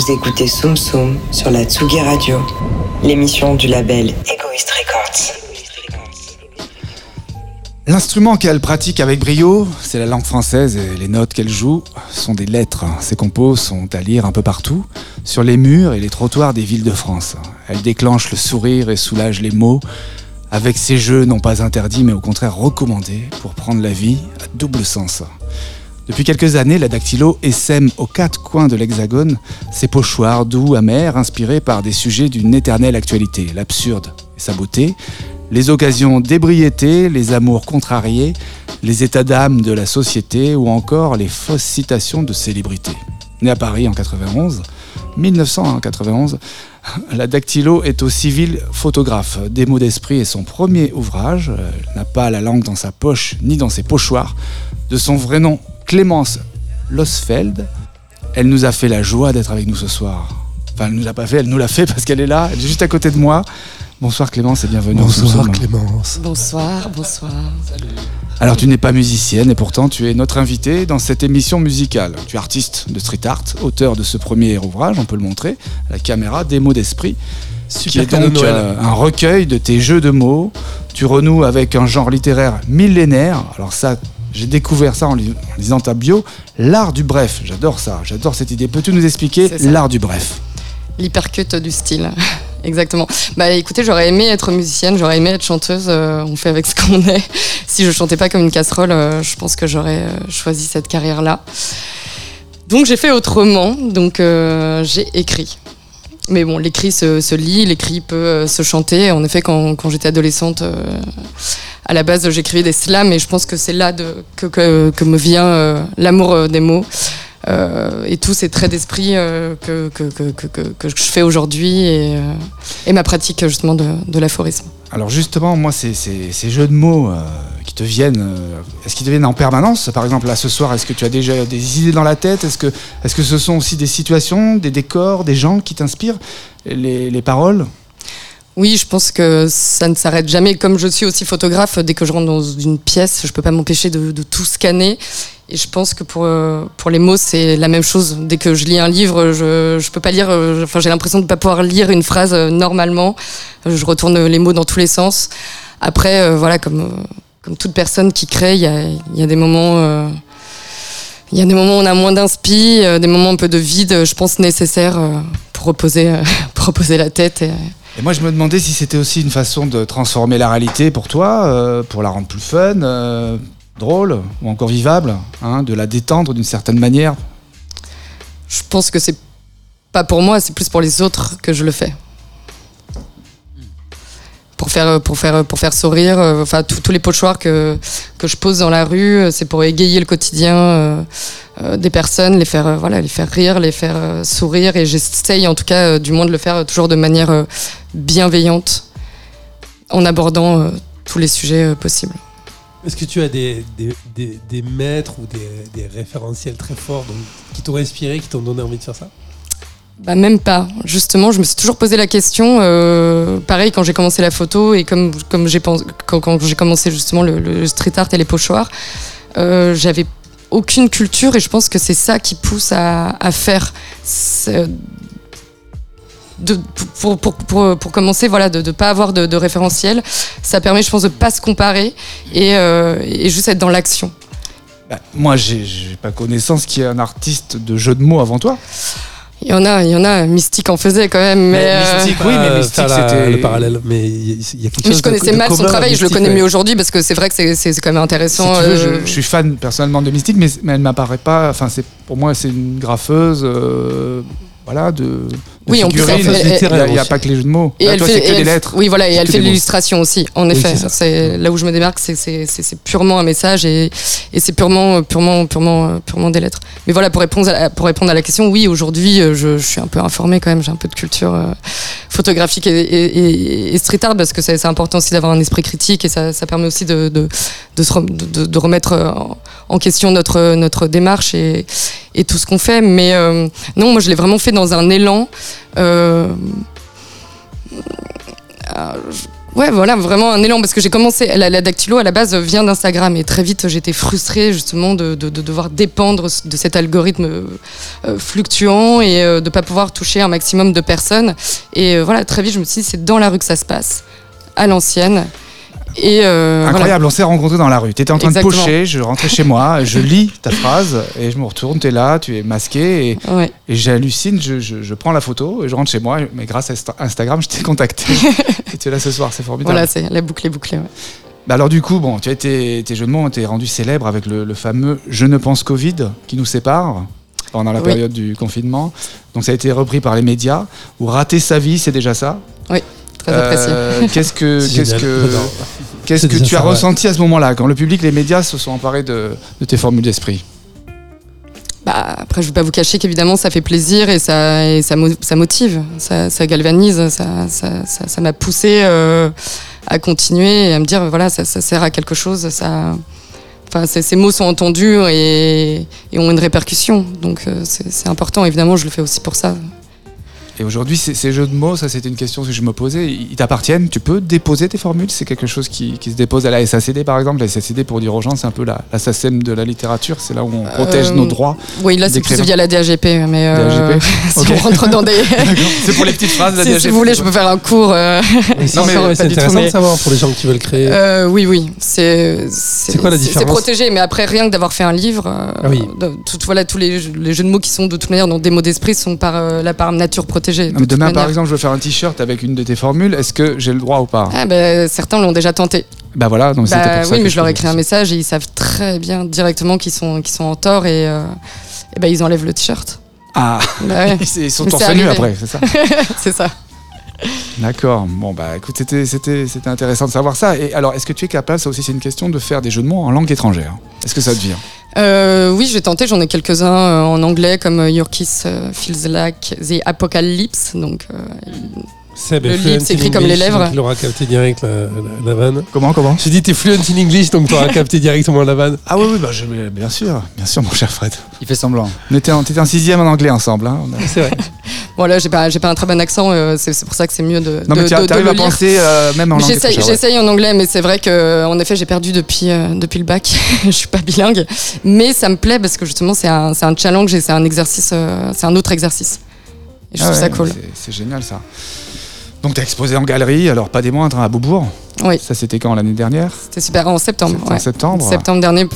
Vous écoutez Soum Soum sur la Tsugi Radio, l'émission du label Egoist Records. L'instrument qu'elle pratique avec brio, c'est la langue française et les notes qu'elle joue sont des lettres. Ses compos sont à lire un peu partout, sur les murs et les trottoirs des villes de France. Elle déclenche le sourire et soulage les mots avec ses jeux non pas interdits mais au contraire recommandés pour prendre la vie à double sens. Depuis quelques années, la dactylo essaime aux quatre coins de l'hexagone ses pochoirs doux, amers, inspirés par des sujets d'une éternelle actualité, l'absurde et sa beauté, les occasions d'ébriété, les amours contrariés, les états d'âme de la société ou encore les fausses citations de célébrités. Née à Paris en 91, 1991, la dactylo est au civil photographe. Des mots d'esprit est son premier ouvrage. Elle n'a pas la langue dans sa poche ni dans ses pochoirs. De son vrai nom, Clémence Losfeld, elle nous a fait la joie d'être avec nous ce soir. Enfin, elle nous l'a pas fait, elle nous l'a fait parce qu'elle est là, elle est juste à côté de moi. Bonsoir Clémence et bienvenue. en Bonsoir. Clémence. Bonsoir, bonsoir. Alors tu n'es pas musicienne et pourtant tu es notre invitée dans cette émission musicale. Tu es artiste de street art, auteur de ce premier ouvrage, on peut le montrer, à la caméra, Des mots d'esprit, qui Super est cadeau de donc Noël. euh, un recueil de tes jeux de mots. Tu renoues avec un genre littéraire millénaire. Alors ça, j'ai découvert ça en, lis- en lisant ta bio, l'art du bref. J'adore ça, j'adore cette idée. Peux-tu nous expliquer l'art du bref? L'hypercut du style. Exactement. Bah écoutez, j'aurais aimé être musicienne, j'aurais aimé être chanteuse. euh, on fait avec ce qu'on est. Si je chantais pas comme une casserole, euh, je pense que j'aurais euh, choisi cette carrière-là. Donc j'ai fait autrement. Donc j'ai écrit. Mais bon, l'écrit se, se lit, l'écrit peut euh, se chanter. En effet, quand, quand j'étais adolescente, euh, à la base, j'écrivais des slams et je pense que c'est là de, que, que, que me vient euh, l'amour euh, des mots. Euh, et tous ces traits d'esprit euh, que, que, que, que, je fais aujourd'hui et, euh, et ma pratique justement de, de l'aphorisme. Alors justement, moi, ces, ces- ces jeux de mots euh, qui te viennent, est-ce qu'ils te viennent en permanence? Par exemple, là ce soir, est-ce que tu as déjà des idées dans la tête? Est-ce que, est que ce sont aussi des situations, des décors, des gens qui t'inspirent? Les, les paroles? Oui, je pense que ça ne s'arrête jamais. Comme je suis aussi photographe, dès que je rentre dans une pièce, je peux pas m'empêcher de, de tout scanner. Et je pense que pour, euh, pour les mots, c'est la même chose. Dès que je lis un livre, je, je peux pas lire. euh, Enfin, j'ai l'impression de pas pouvoir lire une phrase euh, normalement. Je retourne les mots dans tous les sens. Après, voilà, comme, comme toute personne qui crée, il y a, y a des moments. il y a des moments où on a moins d'inspi, des moments un peu de vide, je pense nécessaires euh, pour reposer, reposer la tête. Et, moi, je me demandais si c'était aussi une façon de transformer la réalité pour toi, pour la rendre plus fun, drôle ou encore vivable, hein, de la détendre d'une certaine manière. je pense que c'est pas pour moi, c'est plus pour les autres que je le fais. Pour faire, pour faire, pour faire sourire, euh, enfin tous les pochoirs que, que je pose dans la rue, euh, c'est pour égayer le quotidien euh, des personnes, les faire, voilà, les faire rire, les faire sourire, et j'essaye en tout cas du moins de le faire toujours de manière bienveillante, en abordant tous les sujets possibles. Est-ce que tu as des, maîtres ou des, référentiels très forts qui t'ont inspiré, qui t'ont donné envie de faire ça? Bah même pas. Justement, je me suis toujours posé la question. euh, pareil quand j'ai commencé la photo et comme j'ai quand, j'ai commencé justement le, le street art et les pochoirs, euh, j'avais aucune culture et je pense que c'est ça qui pousse à, à faire. De, pour, pour, pour, pour commencer, voilà, de ne pas avoir de, de référentiel, ça permet, je pense, de pas se comparer et, euh, et juste être dans l'action. Bah, moi, j'ai pas connaissance qu'il y ait un artiste de jeux de mots avant toi. Il y en a, il y en a. Mystique en faisait quand même, mais, euh, Mystique, oui, mais Euh, Mystique, c'était le parallèle. Mais il y, a- il y a quelque Mais chose je connaissais de, de mal son travail, je le Mystique, connais ouais. mieux aujourd'hui parce que c'est vrai que c'est- quand même intéressant. veux, euh, je, je suis fan personnellement de Mystique, mais, mais elle m'apparaît pas. Enfin, c'est pour moi, c'est une graffeuse, euh, voilà, de, Oui, en plus, elle figurines. fait- Il n'y a aussi. pas que les jeux de mots. Et Là, elle toi, fait, c'est que et des lettres. Oui, voilà, et elle fait de l'illustration aussi. En Oui, effet, c'est là où je me démarque, c'est c'est- c'est- c'est purement un message et, et c'est purement, purement, purement, purement des lettres. Mais voilà, pour répondre à la, pour répondre à la question, oui, aujourd'hui, euh, je, je suis un peu informée quand même. J'ai un peu de culture euh, photographique et, et- et- et street art parce que c'est important aussi d'avoir un esprit critique et ça, ça permet aussi de, de, de, se rem- de- de- de remettre euh, en, en question notre, notre démarche et, et tout ce qu'on fait. Mais euh, non, moi, je l'ai vraiment fait dans un élan. Euh, Ouais, voilà, vraiment un élan parce que j'ai commencé. La, la dactylo à la base vient d'Instagram et très vite j'étais frustrée justement de, de- de devoir dépendre de cet algorithme euh, fluctuant et euh, de pas pouvoir toucher un maximum de personnes. Et voilà, très vite je me suis dit c'est dans la rue que ça se passe, à l'ancienne. Et euh, voilà. Incroyable, on s'est rencontrés dans la rue. Tu étais en train Exactement. de pocher, je rentrais chez moi, je lis ta phrase et je me retourne, tu es là, tu es masqué et, Ouais. et j'hallucine, je, je- je prends la photo et je rentre chez moi, mais grâce à Insta- Instagram, je t'ai contacté. et tu es là ce soir, c'est formidable. Voilà, c'est la boucle est bouclée. ouais. Bah alors du coup, bon, tu as été, tes jeux de mots ont été rendus célèbres avec le, le fameux Je ne pense Covid qui nous sépare pendant la Oui. période du confinement. Donc ça a été repris par les médias. Ou rater sa vie, c'est déjà ça? Très apprécié. Euh, qu'est-ce que, qu'est-ce que. Qu'est-ce que tu as ressenti à ce moment-là, quand le public, les médias se sont emparés de, de tes formules d'esprit Bah, après, je vais pas vous cacher qu'évidemment, ça fait plaisir et ça, et ça, mo- ça motive, ça, ça galvanise, ça, ça, ça, ça m'a poussé euh, à continuer et à me dire, voilà, ça, ça sert à quelque chose. Ça, enfin, ces, mots sont entendus et, et ont une répercussion. Donc, euh, c'est important. Évidemment, je le fais aussi pour ça. Et aujourd'hui, ces, ces jeux de mots, ça c'était une question que je me posais, ils t'appartiennent? Tu peux déposer tes formules? C'est quelque chose qui, qui se dépose à la SACD par exemple? La SACD, pour dire aux gens, c'est un peu la, la SACEM de la littérature, c'est là où on protège Euh, nos droits. Oui, là, c'est plus via la DAGP, mais euh, DAGP si on rentre dans des. C'est pour les petites phrases, la si, si DAGP. vous voulez, je peux faire un cours. euh, si, Non, mais c'est- tout, intéressant mais- de savoir pour les gens qui veulent créer. Euh, oui, oui. C'est c'est quoi la différence C'est protégé, mais après rien que d'avoir fait un livre, euh, Ah oui. tout- voilà, tous les, jeux- les jeux de mots qui sont de toute manière dans des mots d'esprit sont par euh, la par nature de demain, par exemple, je veux faire un t-shirt avec une de tes formules, est-ce que j'ai le droit ou pas? Ah, bah, certains l'ont déjà tenté. Bah voilà, donc c'était Bah, pour ça oui, que mais je leur écrit un message et ils savent très bien directement qu'ils sont, qu'ils sont en tort et, euh, et ben ils enlèvent le t-shirt. Ah, Bah ouais, ils sont torse nu après, c'est ça c'est ça. D'accord. Bon, bah écoute, c'était, c'était, c'était intéressant de savoir ça. Et alors, est-ce que tu es capable, ça aussi c'est une question, de faire des jeux de mots en langue étrangère? Est-ce que ça te vient? Euh, oui, j'ai tenté, j'en ai quelques-uns euh, en anglais comme euh, Your Kiss euh, Feels Like the Apocalypse. Donc, Seb le in s'écrit comme les lèvres. Il aura capté direct la, la, la vanne. Comment, comment? J'ai dit t'es fluent in English, donc t'auras capté directement la vanne. Ah oui, oui, bah, je- bien sûr, bien sûr, mon cher Fred. Il fait semblant. On était en, t'étais en sixième en anglais ensemble. Hein. A- C'est vrai. bon là, j'ai pas, j'ai pas un très bon accent, euh, c'est c'est pour ça que c'est mieux de, Non, mais de, tu arrives à penser euh, même en langue J'essaye en anglais, mais c'est vrai que en effet j'ai perdu depuis euh, depuis le bac. je suis pas bilingue, mais ça me plaît parce que justement c'est un, c'est un challenge et c'est un exercice, euh, c'est un autre exercice. Et je Ah trouve ça cool. c'est- C'est génial ça. Donc, tu as exposé en galerie, alors pas des moindres, hein, à Beaubourg. Oui. Ça, c'était quand l'année dernière C'était super. En septembre. En ouais. septembre. Septembre dernier,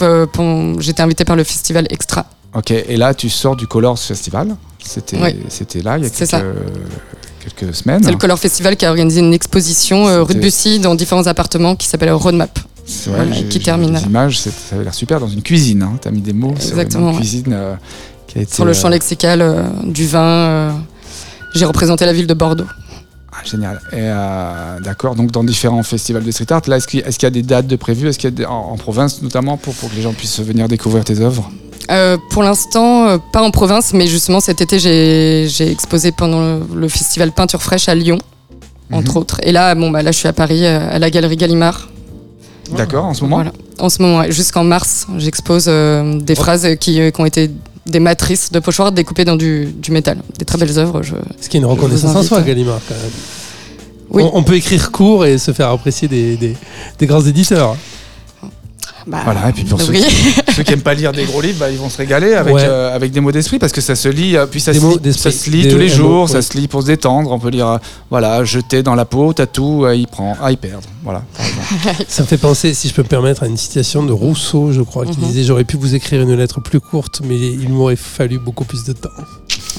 j'étais invitée par le festival Extra. Ok, et là, tu sors du Colors Festival. C'était Oui. là, il y a quelques, quelques semaines. C'est le Color Festival qui a organisé une exposition euh, rue de Bussy dans différents appartements qui s'appelle Roadmap. C'est vrai, Voilà, qui termine. Des images, ça avait l'air super dans une cuisine. Hein. Tu as mis des mots sur Exactement, une ouais. cuisine euh, qui a été. Sur le champ euh, lexical euh, du vin, euh, j'ai représenté la ville de Bordeaux. Ah, génial. Et euh, d'accord, donc dans différents festivals de street art, là, est-ce qu'il y a des dates de prévues? Est-ce qu'il y a des- en, en province notamment pour, pour que les gens puissent venir découvrir tes œuvres? Euh, pour l'instant, euh, pas en province, mais justement cet été, j'ai exposé pendant le, le festival Peinture Fraîche à Lyon, entre Mhm. autres. Et là, bon, bah, là, je suis à Paris, euh, à la galerie Gallimard. D'accord, en ce moment? Voilà. En ce moment, ouais, jusqu'en mars, j'expose des phrases qui, euh, qui ont été des matrices de pochoirs découpées dans du, du métal. Des très belles œuvres. Je... Ce qui est une reconnaissance en soi, Gallimard, quand même. Oui. On, on peut écrire court et se faire apprécier des, des, des grands éditeurs. Bah, Voilà, et puis pour ceux oui. Ceux qui aiment pas lire des gros livres, bah, ils vont se régaler avec, Ouais. euh, avec des mots d'esprit parce que ça se lit, euh, puis ça, Des se mots lit, d'esprit. ça se lit Des- tous les jours, ça ouais. se lit pour se détendre. On peut lire, euh, voilà, jeter dans la peau, tatou, euh, y prend, à y perdre. Voilà. Ça me fait penser, si je peux me permettre, à une citation de Rousseau, je crois, qui Mhm. disait J'aurais pu vous écrire une lettre plus courte, mais il m'aurait fallu beaucoup plus de temps.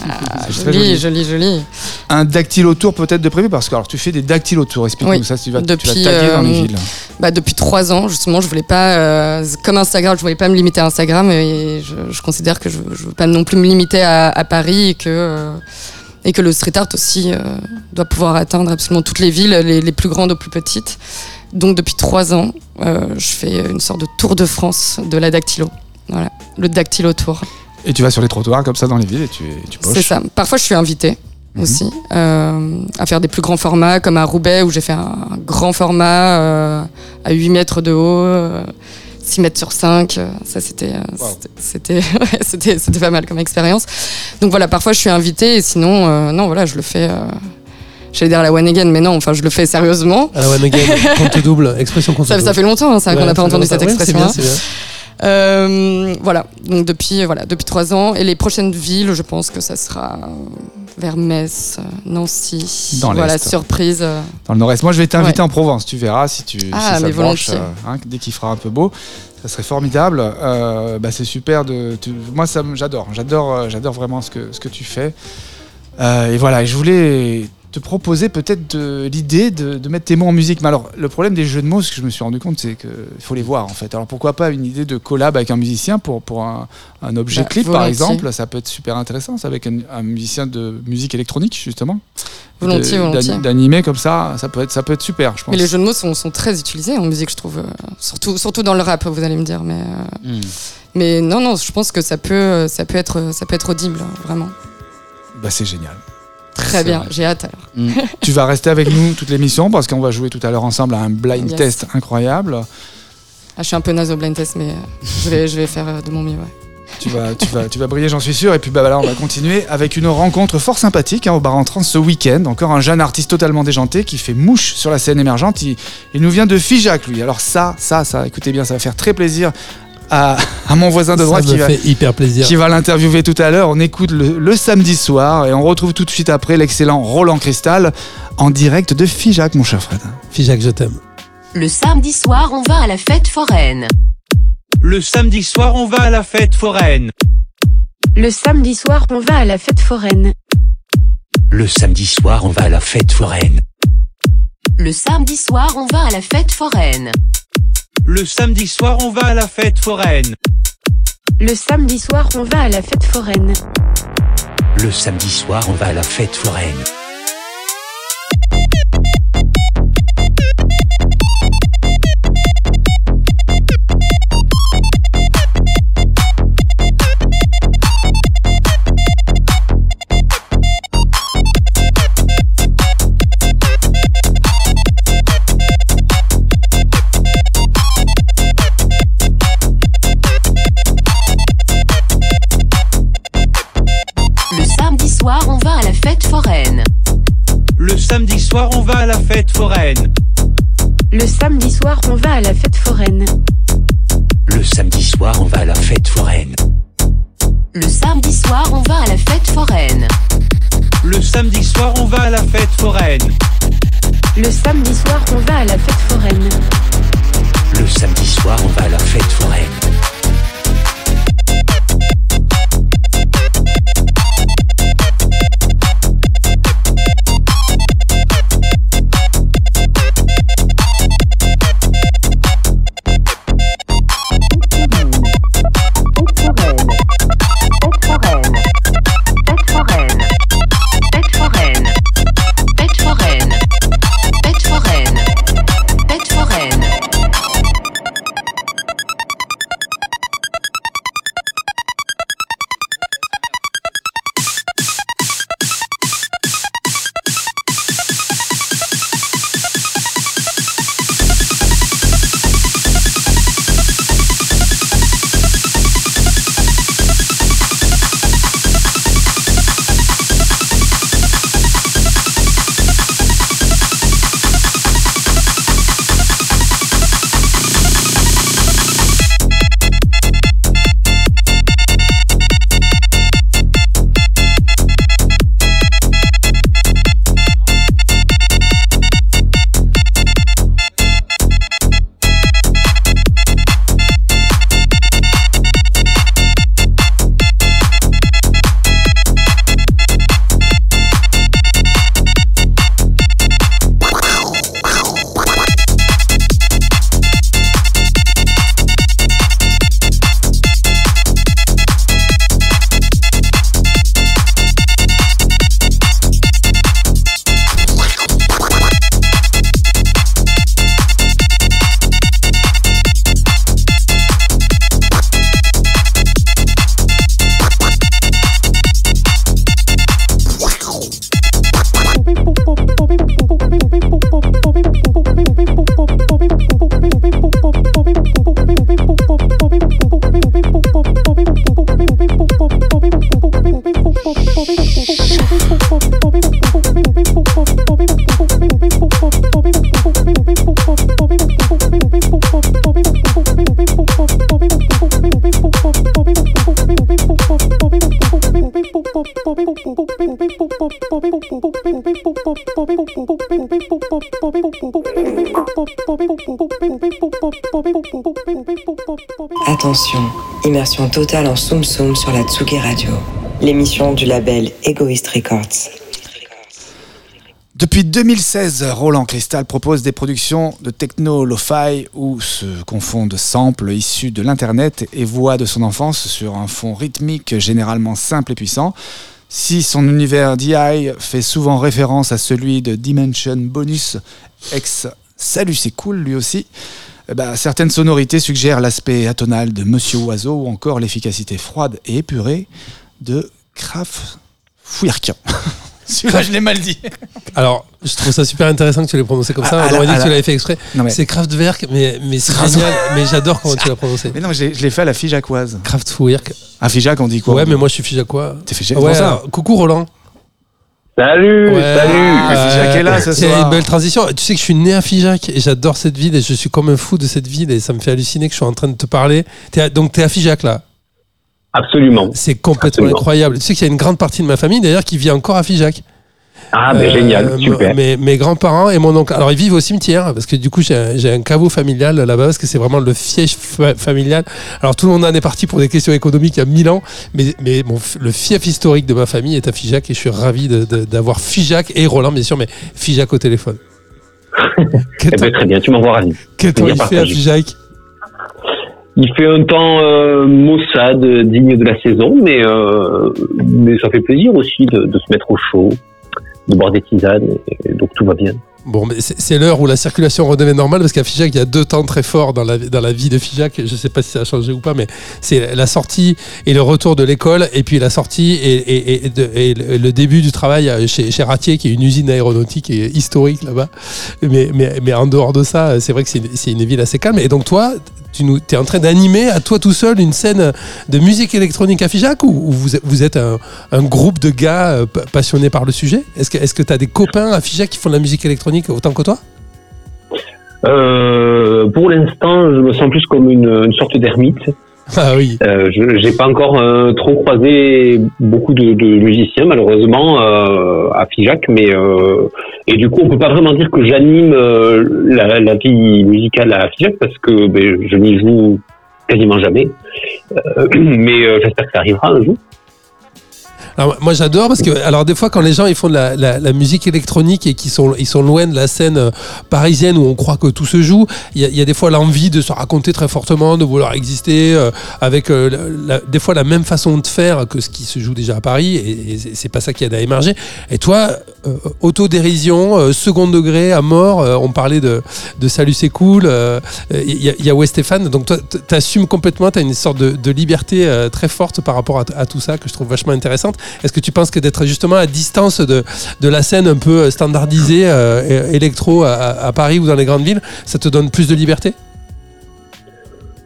Ah, joli, joli. joli, joli. Un dactylotour peut-être de prévu parce que alors tu fais des dactylotours. Explique-nous Oui, ça. Tu vas, tu depuis, vas taguer dans les euh, villes. Bah, depuis trois ans, justement, je voulais pas, euh, comme Instagram, je voulais pas me limiter à Instagram et je, je considère que je, je veux pas non plus me limiter à, à Paris et que, euh, et que le street art aussi euh, doit pouvoir atteindre absolument toutes les villes, les, les plus grandes aux plus petites. Donc depuis trois ans, euh, je fais une sorte de tour de France de la dactylo. Voilà, le dactylo tour. Et tu vas sur les trottoirs comme ça dans les villes et tu, et tu. C'est ça. Parfois, je suis invitée Mhm. aussi euh, à faire des plus grands formats, comme à Roubaix où j'ai fait un, un grand format euh, à 8 mètres de haut, euh, 6 mètres sur 5. euh, Ça, c'était euh, Wow. c'était c'était c'était pas mal comme expérience. Donc voilà, parfois je suis invitée et sinon, euh, non, voilà, je le fais. Euh, J'allais dire à la one again, mais non, enfin, je le fais sérieusement. À la one again, compte double, expression compte Ça, double. ça fait longtemps, hein, ça, qu'on n'a pas entendu cette longtemps. Ouais, Euh, voilà, donc depuis, voilà, depuis trois ans. Et les prochaines villes, je pense que ça sera euh, vers Metz, euh, Nancy. Dans voilà, surprise. Dans le nord-est. Moi, je vais t'inviter Ouais. en Provence. Tu verras si tu Ah, si ça branche, hein, dès qu'il fera un peu beau. Ça serait formidable. Euh, bah, c'est super de. tu- moi, j'adore. J'adore. J'adore vraiment ce que ce que tu fais. Euh, et voilà. Et je voulais te proposer peut-être de- l'idée de, de mettre tes mots en musique. Mais alors, le problème des jeux de mots, ce que je me suis rendu compte, c'est qu'il faut les voir en fait. Alors pourquoi pas une idée de collab avec un musicien pour, pour un, un objet Bah, clip par exemple Ça peut être super intéressant, ça, avec un, un musicien de musique électronique justement. Volontiers, De- volontiers. d'ani- D'animer comme ça, ça peut être, ça peut être super, je pense. Mais les jeux de mots sont, sont très utilisés en musique, je trouve. euh, surtout, surtout dans le rap, vous allez me dire. Mais, euh, Hmm. mais non, non, je pense que ça peut, ça peut, être, ça peut être audible, hein, vraiment. Bah, c'est génial. Très bien, j'ai hâte alors. Hmm. tu vas rester avec nous toute l'émission parce qu'on va jouer tout à l'heure ensemble à un blind Yes. test incroyable. Ah, je suis un peu naze au blind test, mais euh, je, vais, je vais faire euh, de mon mieux. ouais. Tu vas, tu vas, tu vas briller, j'en suis sûr. Et puis bah, voilà, on va continuer avec une rencontre fort sympathique hein, au bar en trans ce week-end. Encore un jeune artiste totalement déjanté qui fait mouche sur la scène émergente. Il, il nous vient de Figeac, lui. Alors ça, ça, ça, écoutez bien, ça va faire très plaisir à, à mon voisin de droite qui va, fait hyper plaisir. qui va l'interviewer tout à l'heure. On écoute le, le samedi soir et on retrouve tout de suite après l'excellent Roland Cristal en direct de Figeac, mon cher Fred. Fijac, je t'aime. Le samedi soir, on va à la fête foraine. Le samedi soir, on va à la fête foraine. Le samedi soir, on va à la fête foraine. Le samedi soir, on va à la fête foraine. Le samedi soir, on va à la fête foraine. Le samedi soir, on va à la fête foraine. Le samedi soir, on va à la fête foraine. Le samedi soir, on va à la fête foraine. Soir, on va à la fête foraine. Le samedi soir, on va à la fête foraine. Le samedi soir, on va à la fête foraine. Le samedi soir, on va à la fête foraine. Le samedi soir, on va à la fête foraine. Le samedi soir, on va à la fête foraine. Le samedi soir, on va à la fête foraine. Totale en Soum Soum sur la Tsugi Radio. L'émission du label Egoist Records. Depuis 2016, Roland Cristal propose des productions de techno lo-fi où se confondent samples issus de l'internet et voix de son enfance sur un fond rythmique généralement simple et puissant. Si son univers DI fait souvent référence à celui de Dimension Bonus, ex Salut c'est cool lui aussi, eh ben, certaines sonorités suggèrent l'aspect atonal de Monsieur Oiseau ou encore l'efficacité froide et épurée de Kraft. Celui-là, je l'ai mal dit. Alors, je trouve ça super intéressant que tu l'aies prononcé comme ça. Ah, On aurait dit que tu la- l'avais fait exprès. Mais- C'est Kraftwerk, mais, mais c'est génial. mais j'adore comment tu l'as prononcé. Mais non, je l'ai fait à la Figeacoise. Kraftwerk. À Figeac, on dit quoi Ouais, mais moi je suis Figeacois. T'es Figeac Ouais, pour ça alors, coucou Roland. Salut, Ouais. salut. Ah, Figeac est là ce une belle transition. Tu sais que je suis né à Figeac et j'adore cette ville et je suis comme un fou de cette ville et ça me fait halluciner que je suis en train de te parler. T'es à- donc tu es à Figeac là? Absolument. C'est complètement Absolument. incroyable. Tu sais qu'il y a une grande partie de ma famille d'ailleurs qui vit encore à Figeac. Ah, ben Euh, génial, super. Mes, mes grands-parents et mon oncle. Alors, ils vivent au cimetière parce que du coup, j'ai un, caveau familial là-bas parce que c'est vraiment le fief fa- familial. Alors, tout le monde en est parti pour des questions économiques il y a 1000 ans, mais, mais le fief historique de ma famille est à Figeac et je suis ravi d'avoir Figeac et Roland, bien sûr, mais Figeac au téléphone. Eh ben, très bien, tu m'envoies ravi. quel temps il fait à. Figeac? Il fait un temps euh, maussade, euh, digne de la saison, mais, euh, mais ça fait plaisir aussi de, de se mettre au chaud, de boire des tisanes, et donc tout va bien. Bon, mais c'est l'heure où la circulation redevient normale parce qu'à Figeac, il y a deux temps très forts dans la, dans la vie de Figeac. Je sais pas si ça a changé ou pas, mais c'est la sortie et le retour de l'école, et puis la sortie et, le début du travail chez, chez Ratier, qui est une usine aéronautique et historique là-bas. Mais, mais, mais en dehors de ça, c'est vrai que c'est une, une ville assez calme. Et donc, toi, tu es en train d'animer à toi tout seul une scène de musique électronique à Figeac ou, ou vous, êtes- un, groupe de gars euh, pa- passionnés par le sujet? Est-ce que tu as des copains à Figeac qui font de la musique électronique autant que toi? Euh, pour l'instant, je me sens plus comme une sorte d'ermite. Ah oui. Euh, je j'ai pas encore euh, trop croisé beaucoup de, de musiciens malheureusement euh, à Figeac, mais euh, et du coup on peut pas vraiment dire que j'anime euh, la, la vie musicale à Figeac parce que ben, je n'y joue quasiment jamais. Euh, mais j'espère que ça arrivera un jour. Alors, moi j'adore parce que alors des fois quand les gens ils font de la, la, la musique électronique et qu'ils sont ils sont loin de la scène euh, parisienne où on croit que tout se joue, il y y a des fois l'envie de se raconter très fortement, de vouloir exister euh, avec euh, la- des fois la même façon de faire que ce qui se joue déjà à Paris et, et c'est pas ça qui aide à émerger. Et toi, euh, autodérision, euh, second degré à mort, euh, on parlait de, de Salut c'est cool, il y, y a West Stéphane, donc toi t'assumes complètement, t'as une sorte de, de liberté très forte par rapport à tout ça que je trouve vachement intéressante. Est-ce que tu penses que d'être justement à distance de, de la scène un peu standardisée euh, électro à, Paris ou dans les grandes villes, ça te donne plus de liberté?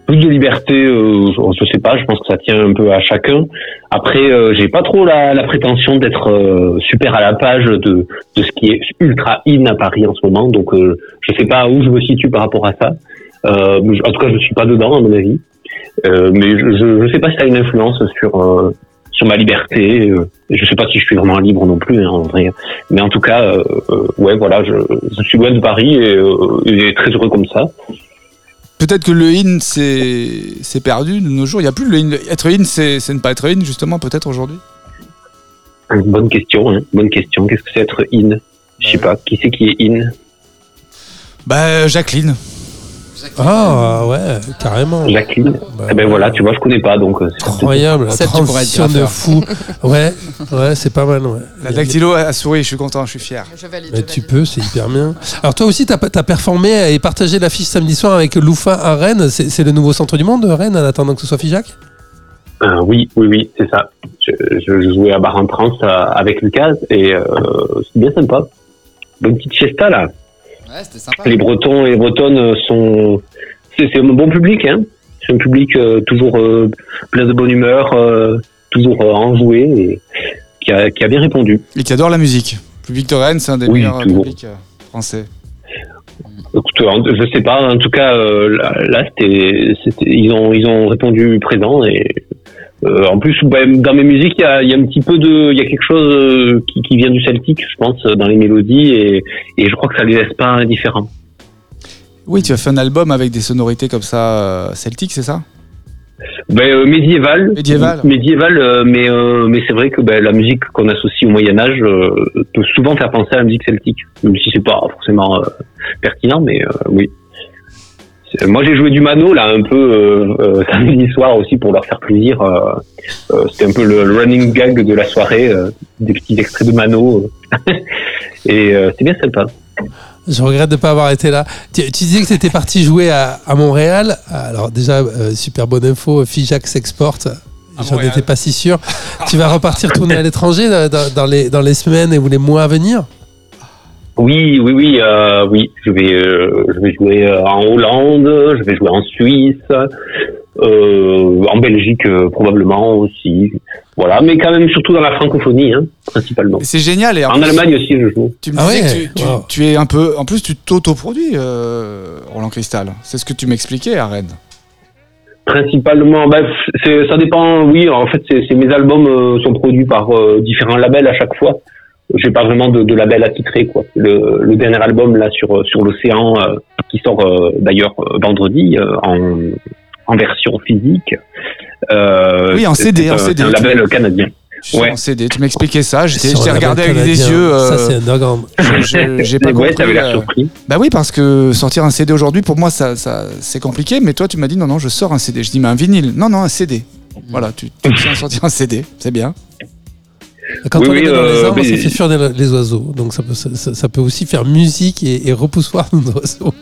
Plus de liberté, euh, je sais pas, je pense que ça tient un peu à chacun. Après, euh, j'ai pas trop la, prétention d'être euh, super à la page de, de ce qui est ultra in à Paris en ce moment, donc euh, je sais pas où je me situe par rapport à ça. En tout cas, je suis pas dedans à mon avis. Mais je, je, je sais pas si ça a une influence sur sur ma liberté. Euh, je sais pas si je suis vraiment libre non plus, hein, en vrai. Mais en tout cas, euh, euh, ouais, voilà, je, je suis loin de Paris et, euh, et très heureux comme ça. Peut-être que le in, c'est perdu de nos jours. Il n'y a plus le in. Être in, c'est c'est ne pas être in, justement, peut-être aujourd'hui? Bonne question, hein. bonne question. Qu'est-ce que c'est être in? Je sais pas. Qui c'est qui est in? Bah, Jacqueline. Ah ouais, carrément. Jacqueline. eh ben voilà, tu vois, je connais pas, donc euh, c'est Incroyable, la transition de fou. Ouais, ouais, c'est pas mal. Ouais. La dactylo a souri, je suis content, je suis fier. Je valide. Mais je tu valide. peux, c'est hyper bien. Alors toi aussi, tu as, performé et partagé l'affiche samedi soir avec Loufa à Rennes. C'est le nouveau centre du monde, Rennes, en attendant que ce soit Figeac? Euh, oui, oui, oui, c'est ça. Je, je, je jouais à Bar en Trans euh, avec Lucas et euh, c'est bien sympa. Bonne petite fiesta là. Ouais, c'était sympa. Les Bretons et les Bretonnes sont. C'est c'est un bon public, hein. C'est un public euh, toujours euh, plein de bonne humeur, euh, toujours euh, enjoué et qui a, qui a bien répondu. Et qui adore la musique. Le public de Rennes, c'est un des Oui, meilleurs euh, toujours. publics euh, français. Écoute, euh, je sais pas. En tout cas, euh, là, là, c'était, c'était- ils ont, ils ont répondu présent et euh, en plus, bah, dans mes musiques, il y a, il y a un petit peu de, il y a quelque chose euh, qui, qui vient du celtique, je pense, dans les mélodies et, et je crois que ça les laisse pas indifférents. Oui, tu as fait un album avec des sonorités comme ça euh, celtiques, c'est ça? Ben, euh, médiéval. Médiéval. Médiéval, euh, mais euh, mais c'est vrai que ben, la musique qu'on associe au Moyen Âge euh, peut souvent faire penser à la musique celtique, même si c'est pas forcément euh, pertinent, mais euh, oui. C'est- Moi, j'ai joué du mano là un peu euh, euh, samedi soir aussi pour leur faire plaisir. euh, euh, C'était un peu le, le running gag de la soirée, euh, des petits extraits de mano, euh. et euh, c'était bien sympa. Je regrette de ne pas avoir été là. Tu, tu disais que tu étais parti jouer à, à Montréal. Alors déjà, euh, super bonne info, Fijac s'exporte. J'en Montréal. étais pas si sûr. tu vas repartir tourner à l'étranger dans, les, dans les semaines et ou les mois à venir? Oui, oui, oui, euh, oui. Je vais, euh, je vais jouer euh, en Hollande, je vais jouer en Suisse, euh, en Belgique euh, probablement aussi. Voilà, mais quand même surtout dans la francophonie, hein, principalement. C'est génial. Et en, En plus, Allemagne aussi, je joue. Tu me Ah disais ouais, que tu, tu- wow. tu es un peu. En plus, tu t'autoproduis, euh, Roland Cristal. C'est ce que tu m'expliquais à Rennes. Principalement, bah, c'est, ça dépend. Oui, en fait, c'est, c'est mes albums euh, sont produits par euh, différents labels à chaque fois. J'ai pas vraiment de, de label attitré quoi. Le, le dernier album là sur sur l'océan euh, qui sort euh, d'ailleurs euh, vendredi euh, en en version physique. Euh, Oui, en CD, en un- CD, un tu- label canadien. Ouais. en CD. Tu m'expliquais ça. J'étais, regardé avec des yeux. Ça, c'est underground. j'ai pas ouais, compris. t'avais l'air euh, surpris. Bah oui, parce que sortir un CD aujourd'hui, pour moi, ça, ça, c'est compliqué. Mais toi, tu m'as dit non, non, je sors un CD. Je dis, mais un vinyle. Non, non, un CD. Voilà, tu, tu tiens à sortir un CD. C'est bien. Quand Oui, on oui, est dans les euh, arbres, mais- ça fait fuir les, les oiseaux. Donc ça peut, ça, ça- ça peut aussi faire musique et, et repoussoir nos oiseaux.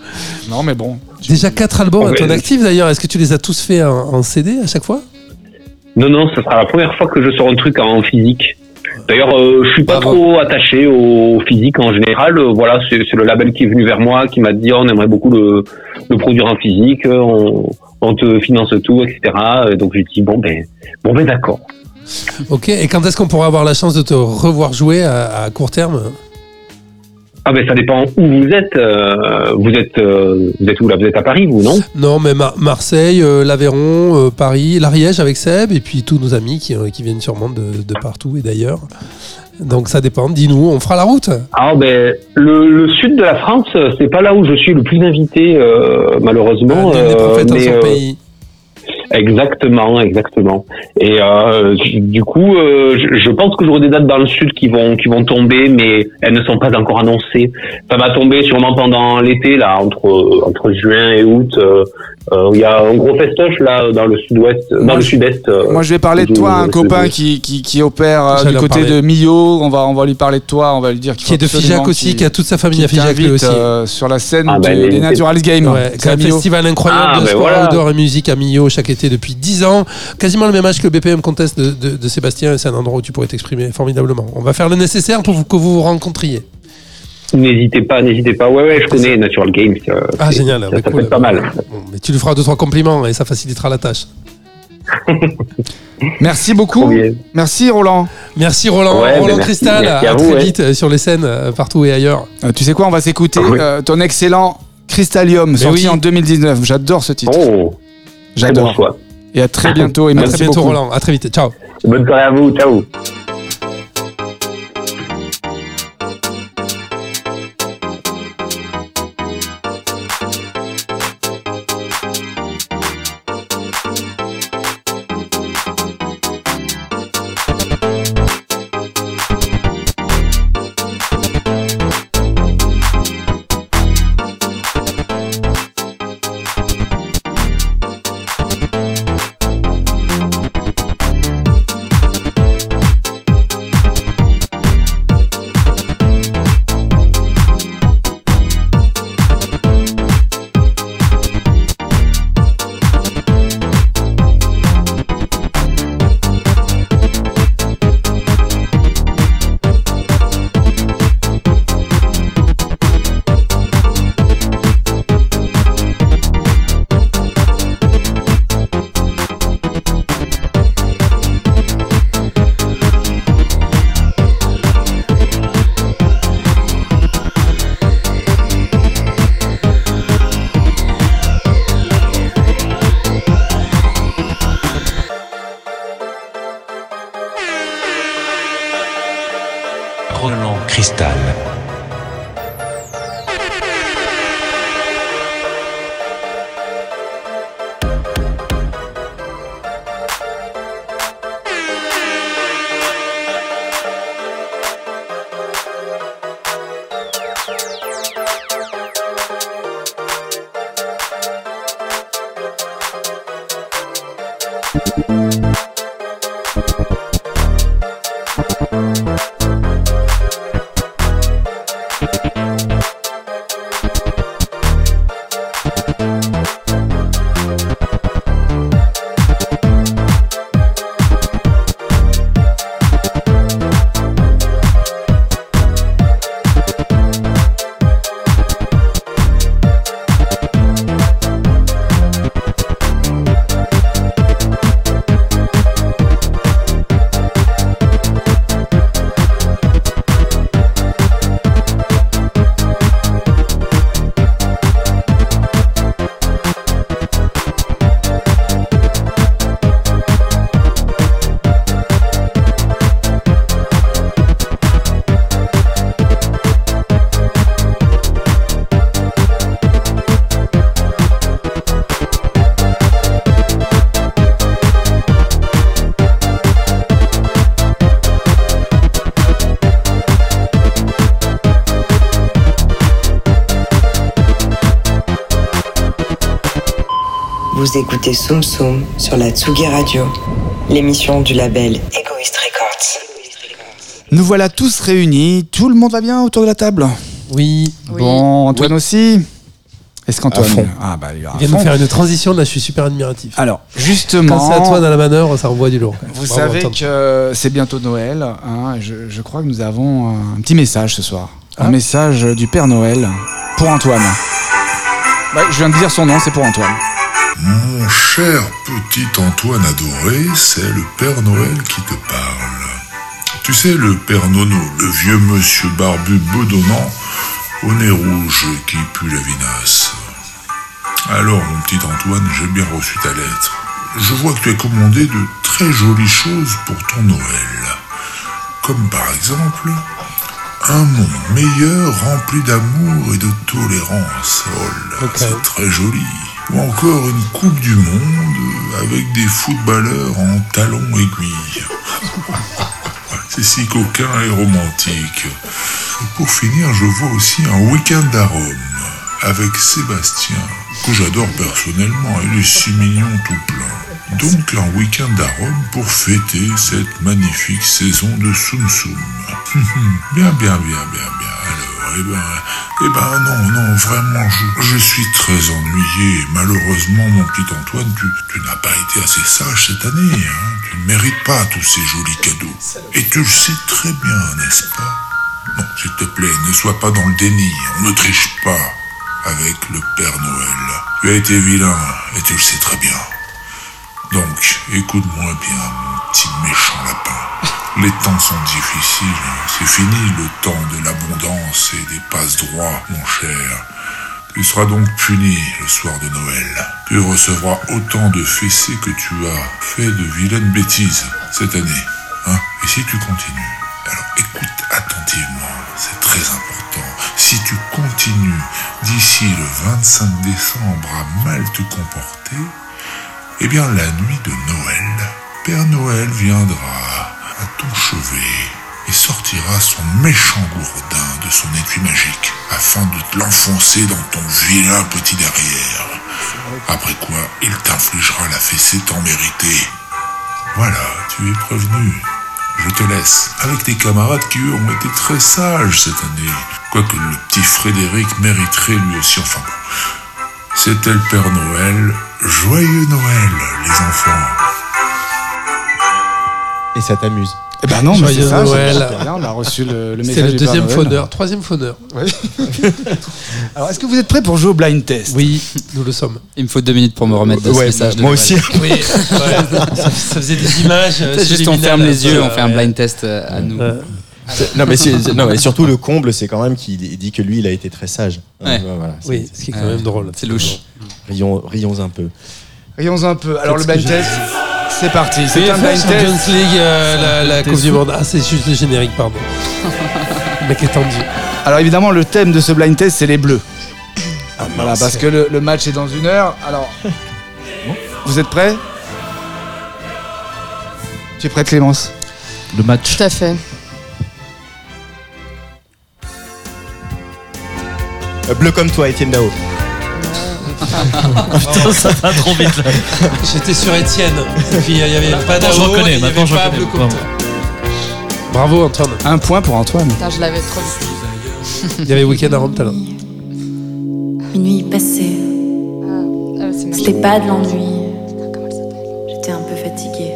Non, mais bon. Déjà quatre albums à ton actif d'ailleurs. Est-ce que tu les as tous faits en, en CD à chaque fois? Non, non, ça sera la première fois que je sors un truc en physique. D'ailleurs, euh, je suis pas Bravo. trop attaché au physique en général. Euh, voilà, c'est le label qui est venu vers moi, qui m'a dit oh, on aimerait beaucoup le, le produire en physique, euh, on, on te finance tout, etc. Euh, Donc j'ai dit bon ben, bon ben d'accord. Ok. Et quand est-ce qu'on pourra avoir la chance de te revoir jouer à, à court terme? Ah ben ça dépend où vous êtes. euh, vous êtes, euh, vous êtes où là Vous êtes à Paris, vous non? Non, mais Mar- Marseille, euh, l'Aveyron, euh, Paris, l'Ariège avec Seb et puis tous nos amis qui, qui viennent sûrement de, de partout et d'ailleurs. Donc ça dépend. Dis-nous, on fera la route. Ah ben le, le sud de la France, c'est pas là où je suis le plus invité malheureusement. Nul n'est euh, prophète en mais, son euh, pays. Exactement, exactement. Et euh, du coup, euh, je, pense que j'aurai des dates dans le sud qui vont qui vont tomber, mais elles ne sont pas encore annoncées. Ça va tomber sûrement pendant l'été là, entre entre juin et août. euh, Il y a un gros festoche là dans le sud-ouest, dans Moi, le je- sud-est. euh, Moi, je vais parler de toi un copain qui, qui, qui opère euh, du côté parler. de Millau. On va, on va lui parler de toi. On va lui dire qu'il Qui est de Figeac aussi, qui a toute sa famille à Figeac lui aussi. euh, sur la scène Ah, bah, des les- Naturals Games. Ouais, c'est un festival incroyable Ah, de ben sport voilà. outdoor et musique à Millau chaque été depuis 10 ans. Quasiment le même âge que le BPM Contest de, de- de Sébastien. et C'est un endroit où tu pourrais t'exprimer formidablement. On va faire le nécessaire pour vous- que vous vous rencontriez. N'hésitez pas, n'hésitez pas. Ouais, ouais, je connais Natural Games. euh, Ah, c'est- génial. Ça, bah, ça peut être pas mal. Bon, mais tu lui feras deux, trois compliments et ça facilitera la tâche. Merci beaucoup. Merci Roland. Merci Roland, Ouais, Roland merci. Cristal. Merci à, à vous, très ouais. vite euh, sur les scènes euh, partout et ailleurs. Euh, tu sais quoi, on va s'écouter Oui. euh, ton excellent Crystallium, sorti oui. en 2019. J'adore ce titre. Oh, bon J'adore. choix. Et à très bientôt. Et À merci très bientôt beaucoup. Roland. À très vite. Ciao. Bonne soirée à vous. Ciao. chrono cristal. Vous écoutez Soum Soum sur la Tsugi Radio, l'émission du label Egoist Records. Nous voilà tous réunis. Tout le monde va bien autour de la table Oui. Bon, Antoine aussi Est-ce À fond. qu'Antoine. Ah, bah, il, vient de faire une transition, là je suis super admiratif. Alors, Quand justement. c'est Antoine à la manœuvre, ça envoie du lourd. Vous Bravo, savez Antoine. que c'est bientôt Noël. hein, je, je crois que nous avons un petit message ce soir. Ah. Un message du Père Noël pour Antoine. Ouais, je viens de dire son nom, c'est pour Antoine. Mon cher petit Antoine adoré, c'est le Père Noël qui te parle. Tu sais, le Père Nono, le vieux monsieur barbu bedonnant, au nez rouge qui pue la vinasse. Alors, mon petit Antoine, j'ai bien reçu ta lettre. Je vois que tu as commandé de très jolies choses pour ton Noël. Comme par exemple, un monde meilleur rempli d'amour et de tolérance. Oh là, c'est très joli. Ou encore une Coupe du Monde avec des footballeurs en talons aiguilles. C'est si coquin et romantique. Et pour finir, je vois aussi un week-end à Rome avec Sébastien, que j'adore personnellement. Il est si mignon tout plein. Donc un week-end à Rome pour fêter cette magnifique saison de Soum Soum. bien, bien, bien, bien, bien. Alors, eh ben, eh ben non, non, vraiment, je, suis très ennuyé. Malheureusement, mon petit Antoine, tu, tu n'as pas été assez sage cette année. Hein. Tu ne mérites pas tous ces jolis cadeaux. Et tu le sais très bien, n'est-ce pas? Non, s'il te plaît, ne sois pas dans le déni. On ne triche pas avec le Père Noël. Tu as été vilain, et tu le sais très bien. Donc, écoute-moi bien, mon petit méchant lapin. Les temps sont difficiles, c'est fini le temps de l'abondance et des passe-droits, mon cher. Tu seras donc puni le soir de Noël. Tu recevras autant de fessées que tu as fait de vilaines bêtises cette année. Hein? Et si tu continues, alors écoute attentivement, c'est très important. Si tu continues d'ici le 25 décembre à mal te comporter, eh bien, la nuit de Noël, Père Noël viendra ton chevet et sortira son méchant gourdin de son étui magique afin de te l'enfoncer dans ton vilain petit derrière. Après quoi, il t'infligera la fessée tant méritée. Voilà, tu es prévenu. Je te laisse avec tes camarades qui, eux, ont été très sages cette année. Quoique le petit Frédéric mériterait lui aussi, enfin bon. C'était le Père Noël. Joyeux Noël, les enfants. Et ça t'amuse Eh ben non, mais c'est ça, Noël. c'est bien, on a reçu le, le message C'est le du Père deuxième Noël. fauneur, troisième fauneur. Oui. Alors, est-ce que vous êtes prêts pour jouer au blind test? Oui, nous le sommes. Il me faut deux minutes pour me remettre de ce Ouais, message. bah, de moi Noël. aussi. Oui, ouais, ça, ça faisait des images. euh, C'est juste on subliminales, ferme les yeux, on fait un ouais. blind test euh, à nous. Euh, C'est- Non mais, c'est- c'est- non, mais surtout le comble, c'est quand même qu'il dit que lui, il a été très sage. Ouais. Euh, voilà, c'est- Oui, ce qui est quand Ouais. même drôle. C'est louche. rions, rions un peu. Rions un peu. Alors, le blind test, c'est parti. C'est un blind test. Champions League, euh, la, la Coupe du. Monde. Ah, c'est juste le générique, pardon. le mec est tendu. Alors, évidemment, le thème de ce blind test, c'est les bleus. Ah, Voilà, parce que le, le match est dans une heure. Alors, vous êtes prêts? Tu es prête, Clémence? Le match. Tout à fait. Euh, bleu comme toi, Étienne Dao. Putain, ça va trop vite là. J'étais sur Étienne. Et puis il y avait pas Maintenant, je reconnais, maintenant, je reconnais. Bravo Antoine. Un point pour Antoine. Putain, je l'avais trop vite. Il y avait Weekend à Rome tout à l'heure. Minuit passé. Ah, c'est ma C'était pas de l'ennui. J'étais un peu fatiguée.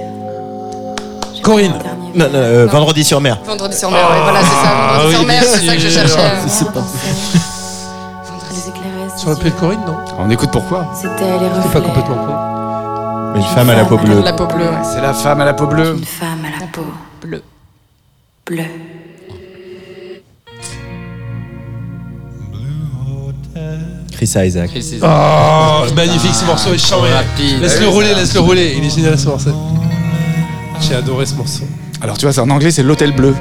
Corinne. Non, non, euh, vendredi sur mer. Vendredi sur mer, ouais, voilà, c'est ça. Ah Vendredi oui, sur mer, bien c'est ça que je sûr. cherchais. euh. C'est pas- de Corinne, non On écoute pourquoi C'était les reflets. pas complètement con. Une femme à la peau bleue. La peau bleue, ouais. C'est la femme à la peau bleue. Une femme à la peau Bleu. bleue. Chris Isaac. Chris Isaac. Oh, magnifique ce morceau est charmé. Rapide. Laisse-le rouler, laisse-le rouler. Il est génial ce morceau. J'ai adoré ce morceau. Alors tu vois, c'est en anglais, c'est l'hôtel bleu.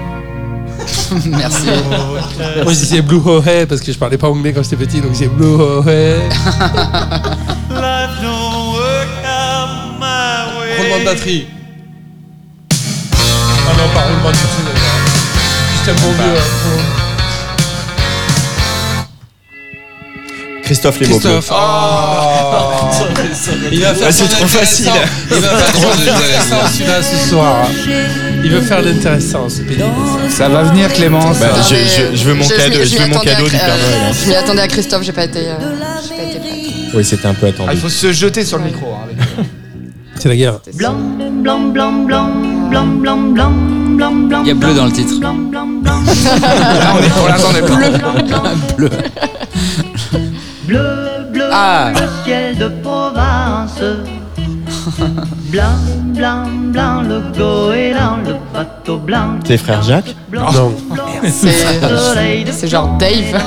Merci. Moi je disais Blue Ho Hey parce que je parlais pas anglais quand j'étais petit, donc c'est Blue Ho Hey. Roulement de batterie. Ah non, pas roulement de batterie d'ailleurs. Juste un bon vieux. hein. Christophe les. Christophe. Oh. Il va faire Ah, c'est trop facile. Il va faire son intéressant celui-là ce soir. Il veut faire l'intéressant, c'est pénible. Ça va venir, Clémence. Bah, je, je, je, veux mon je, cadeau, je veux mon cadeau à, du Père Noël. Euh, je m'y attendais à Christophe, j'ai pas été, euh, pas été prête. Oui, c'était un peu attendu. Ah, il faut se jeter sur le micro. Hein, euh. c'est la guerre. Blanc, blanc, blanc, blanc, blanc, blanc, blanc. Il y a bleu dans le titre. Là, on est pour l'instant, on est bleu. bleu. Bleu, bleu, ah. le ciel de province. Blanc, blanc, blanc, le goéland, le bateau blanc. C'est frère Jacques Blanc, Non. blanc, C'est genre Dave. verre.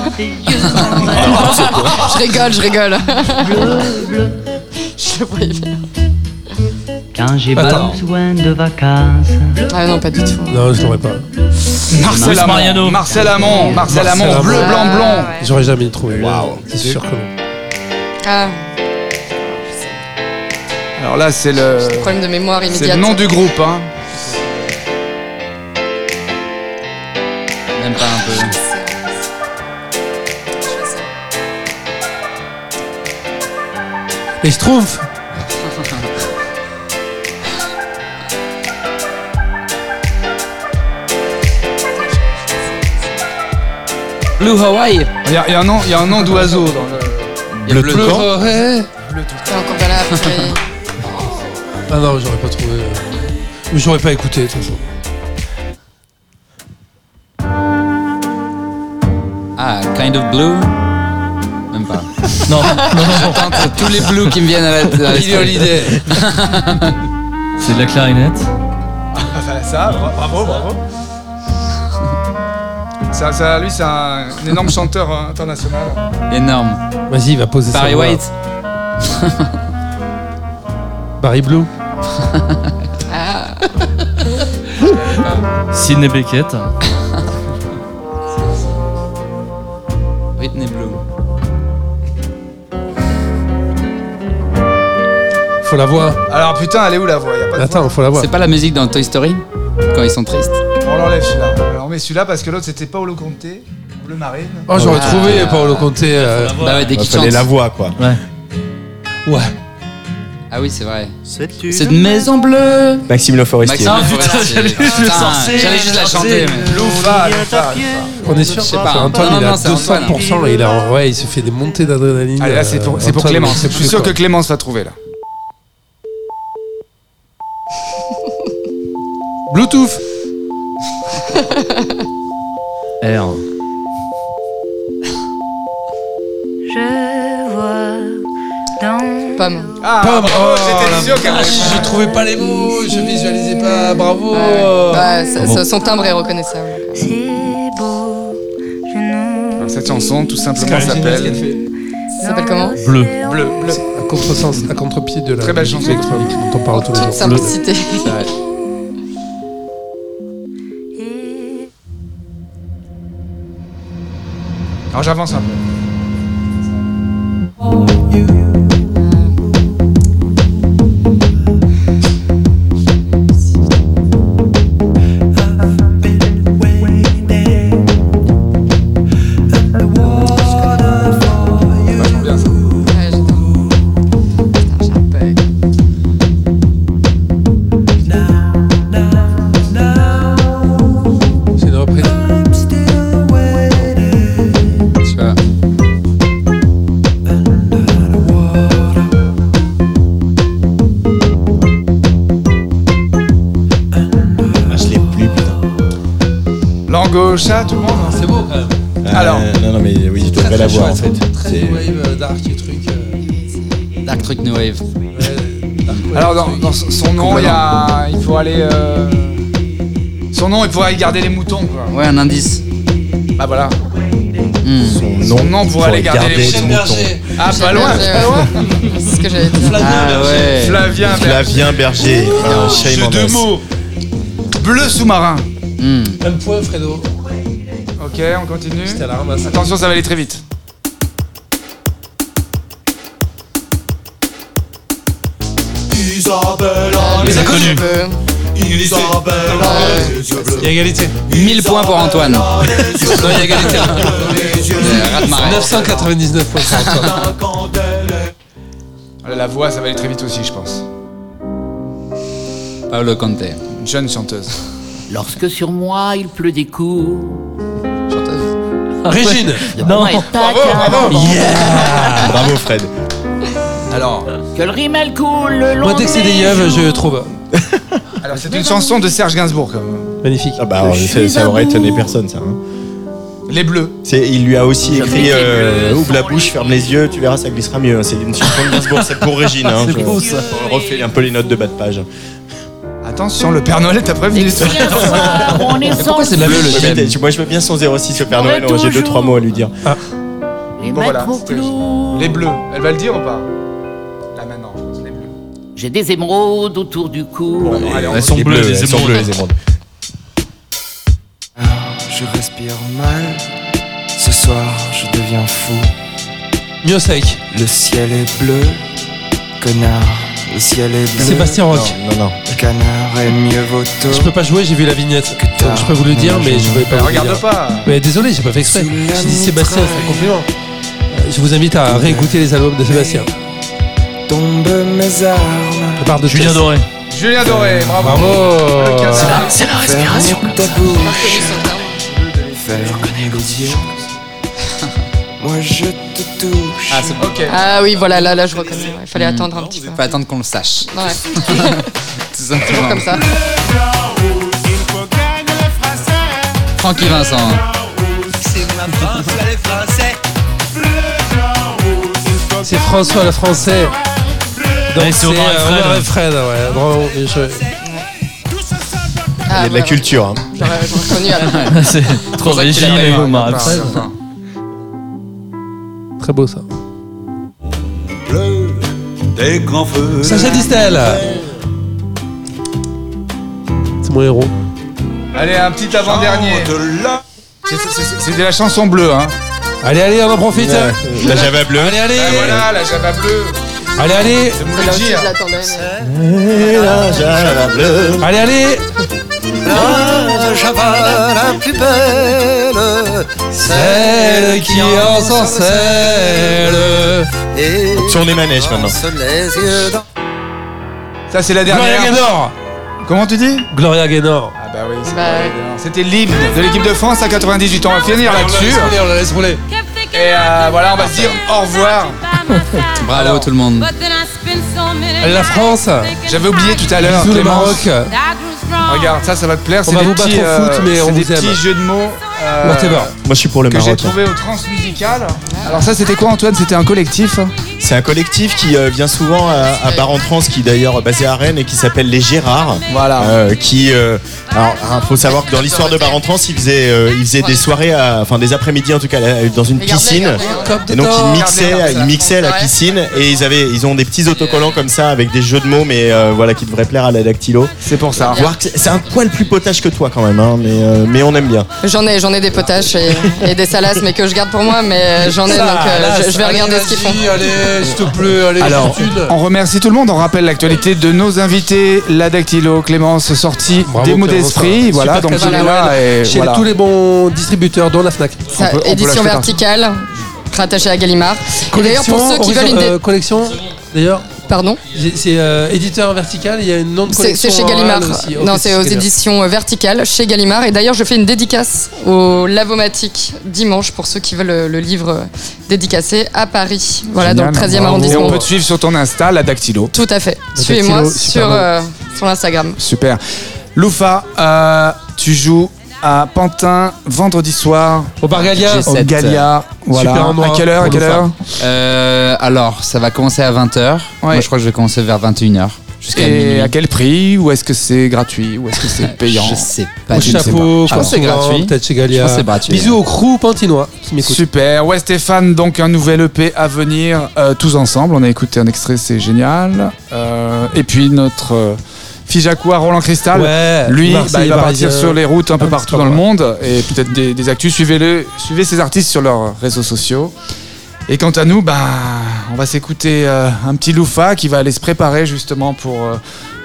Je rigole, je rigole. Bleu, bleu. Je le voyais bien. Quand j'ai Attends. besoin de vacances. Ah non, pas du tout. Non, je l'aurais pas. Marcel Amont. Mariano. Marcel Amont. Marcel Amont. Bleu, blanc, blond. Ah, ouais. J'aurais jamais trouvé. Waouh. C'est sûr que non. Ah, Alors là, c'est le. problème de mémoire C'est le nom du groupe. Hein. Même pas un peu. Les Schtroumpfs Blue Hawaii. Il y, a- il y a un nom, il y a un nom d'oiseau dans le. Bleu bleu. Ah non, j'aurais pas trouvé. Mais j'aurais pas écouté de toute façon. Ah, Kind of Blue? Même pas. Non, non, non, Je tente tous les blues qui me viennent à la Holiday. c'est de la clarinette. Enfin, ça, bra- bravo, bravo. Ça, ça, lui, c'est un, un énorme chanteur euh, international. Énorme. Vas-y, va poser Barry sa voix. White. Barry Blue. Ah, Sidney Beckett. Whitney Blue. Faut la voix. Alors putain, elle est où la voix? Y a pas de Attends, faut la voix. C'est pas la musique dans Toy Story Quand ils sont tristes. On l'enlève celui-là. Alors, on met celui-là parce que l'autre c'était Paolo Conte, Bleu Marine. Oh, j'aurais Ah. trouvé Paolo Conte. euh, Bah ouais, dès Il qu'ils fallait la voix, quoi. Ouais. Ouais. Ah oui, c'est vrai. Cette maison bleue. Maxime Le Forestier. Maxime putain, Forestier. j'allais juste le Putain, sortir, J'allais juste la chanter. Loufa, Loufa, On est sûr Je sais pas, Antoine, non, il non, a c'est Antoine. 200%. Il a, ouais, il se fait des montées d'adrénaline. Allez, là c'est pour, euh, c'est pour Antoine, Clémence. Je suis plus sûr que Clémence va trouver là. Bluetooth. R. Je Pomme. Ah, Pomme. Oh, j'étais sûr qu'elle vache, Je trouvais pas les mots, je visualisais pas. Bravo. Bah, ça- ça- son timbre est reconnaissable. c'est beau. Je ne Alors, Cette chanson tout simplement s'appelle. Ça s'appelle comment Bleu. Bleu, bleu. À contresens, à contre-pied de la Très belle chanson. électronique dont on parle tous les jours. Simplicité. Alors j'avance un peu. Gauche, à tout le monde. C'est beau quand même. Euh, Alors. Non, non, mais oui, je devrais Très, la voir en fait. Très new wave, euh, dark et truc. euh, Dark Truc New Wave. dark wave. Alors dans, dans son son nom, il, y a, il faut aller. euh, Son nom, il faudrait y garder les moutons quoi. Ouais, un indice. Bah voilà. Hmm. Son nom pour aller garder, les des moutons. Berger. Ah, Michel pas loin, Berger, pas loin. C'est ce que j'avais dit. Ah ouais. Flavien Berger. Flavien Berger, un Jeu shame on de us. mots. Bleu sous-marin. Hmm. Un point, Fredo. Ok, on continue. C'était à la ramasse. Attention, ça va aller très vite. Les inconnus. Il y a égalité. 1000 points pour Antoine. Non, il y a égalité. Euh, Raz-Marée. 999 points pour Antoine. La voix, ça va aller très vite aussi, je pense. Paolo Conte. Une jeune chanteuse. Lorsque sur moi il pleut des coups. Régine. Non. Bravo, bravo. Bravo Fred. Alors, Que le rimel coule le long Moi, dès que c'est des des yeux, je trouve. alors c'est une chanson de Serge Gainsbourg quand même. Magnifique. Ah bah, ça, ça aurait étonné personne ça. hein. Les Bleus. C'est, il lui a aussi écrit euh, Ouvre la bouche, ferme les yeux, tu verras, ça glissera mieux. C'est une chanson de Gainsbourg, c'est pour Régine. Hein, C'est je- beau, ça. On refait un peu les notes de bas de page. Attention, le Père Noël t'a prévenu. Si soir on est Pourquoi c'est sans bleu le thème Moi je veux bien son 06 au Père Noël, j'ai deux trois mots à lui dire. les Bon, voilà. Les Bleus. Elle va le dire ou pas? Là maintenant, je pense, les Bleus. J'ai des émeraudes autour du cou. Bon, allez, on Elles sont Les bleues, bleus, les elles sont émeraudes. bleues, les émeraudes. Je respire mal. Ce soir, je deviens fou. Miosek. Le ciel est bleu. Connard, le ciel est bleu. Sébastien Roch. Non, non. Canard et mieux vaut tôt. Je peux pas jouer, j'ai vu la vignette. Donc, je peux vous le dire, mais je pouvais pas. Vous regarde dire. pas. Mais désolé, j'ai pas fait exprès. J'ai dit Sébastien, c'est un compliment. Euh, Je vous invite à réécouter les albums de Sébastien. Tombe mes armes. Je part de Julien. Doré. Julien Doré, bravo. Bravo. C'est la respiration. Ta bouche. Faire les yeux. Moi je te touche. Ah, c'est Ok. Ah oui, voilà, là, là, je reconnais. ouais. Il fallait attendre un petit peu. Faut attendre qu'on le sache. Ouais, Tout toujours simplement. comme ça. Francky Vincent. C'est François le Français. Donc c'est euh, Fred. Omar et Fred, ouais. Bravo. joué. Ah, Il y a de la culture. hein. J'aurais j'aurais reconnu à la fin. C'est trop ça qu'il a et Omar. Très beau ça. Des grands feux. Sacha Distel. C'est mon héros. Allez, un petit avant-dernier. C'est- c'est- c'est- de la chanson bleue, hein. Allez, allez, on en profite. Ouais, La Java bleue. Allez, allez. Ah, voilà, la Java bleue. Allez, allez. C'est Là aussi, je l'attendais. mais-. Allez, allez. La Java la plus belle. Celle qui ensorcelle. Et maintenant. lance les yeux dans Ça, c'est la Gloria dernière. Gaynor. Comment tu dis Gloria Gaynor. Ah bah oui, c'est Bah, évident. C'était l'hymne de l'équipe de France à 98 ans. On va finir là-dessus. On la laisse rouler. Et euh, voilà, on va se dire au revoir. Bravo Alors. tout le monde. La France. J'avais oublié tout à l'heure. Clémence. Maroc. Regarde, ça, ça va te plaire. On C'est va des vous battre petits, au foot, euh, mais on c'est des vous aime. petits jeux de mots. Euh, Whatever. Moi je suis pour le que j'ai Maroc. hein. trouvé au Transmusical. Alors ça, c'était quoi, Antoine? C'était un collectif? C'est un collectif qui euh, vient souvent à, à Bar en Trans, qui est d'ailleurs basé à Rennes et qui s'appelle les Gérards. Voilà. Euh, qui, euh, alors, il faut savoir que dans l'histoire de Bar en Trans, ils faisaient, euh, ils faisaient des soirées, à- enfin des après-midi en tout cas, là, dans une piscine. Et donc ils mixaient, ils mixaient à la piscine et ils avaient, ils ont des petits autocollants comme ça avec des jeux de mots, mais euh, voilà qui devraient plaire à la dactylo. C'est pour ça. Voir que c'est- c'est un poil plus potage que toi quand même, hein, mais euh, mais on aime bien. J'en ai, j'en ai des potaches et, et des salasses, mais que je garde pour moi. Mais euh, j'en ai, donc euh, je, je vais regarder ce qu'ils font. Allez, s'il te plaît, allez. Alors, on remercie tout le monde. On rappelle l'actualité de nos invités. La Dactylo, Clémence, sortie Bravo, des mots d'esprit. Voilà, donc il est là. Et Chez voilà. tous les bons distributeurs, dont la Fnac. Ça, peut- édition partout. verticale, rattachée à Gallimard. Et d'ailleurs, pour ceux qui veulent une. dé- euh, collection, d'ailleurs. Pardon C'est euh, éditeur vertical, il y a une autre C'est collection. c'est chez Gallimard. Aussi. Non, c'est aux Gallimard. éditions euh, verticales chez Gallimard. Et d'ailleurs, je fais une dédicace au Lavomatique dimanche pour ceux qui veulent le, le livre euh, dédicacé à Paris. Voilà, dans le Génial, 13e bravo. arrondissement. Et on peut te suivre sur ton Insta, la Dactylo. Tout à fait. Suivez-moi sur, euh, sur Instagram. Super. Loufa, euh, tu joues à Pantin vendredi soir. Au Bar Galia. Au G7. Galia. Voilà. Super endroit à quelle heure À quelle heure Euh, alors, ça va commencer à 20h. Moi, je crois que je vais commencer vers 21h. Jusqu'à Et minuit. à quel prix Ou est-ce que c'est gratuit Ou est-ce que c'est payant Je sais pas. Au je ne sais chapeau, pas. Je pense que c'est gratuit. Peut-être chez Je Galia. pense que c'est gratuit. Bisous au crew pantinois qui m'écoute. Super. Ouais, Stéphane, donc un nouvel EP à venir, euh, tous ensemble. On a écouté un extrait, c'est génial. Euh, et puis notre euh, Fijakoua Roland Cristal, Ouais, lui, Marseille, bah, il va partir sur les routes un peu partout dans le monde et peut-être des, des actus. Suivez-le, suivez ces artistes sur leurs réseaux sociaux. Et quant à nous, bah, on va s'écouter euh, un petit Loufa qui va aller se préparer justement pour, euh,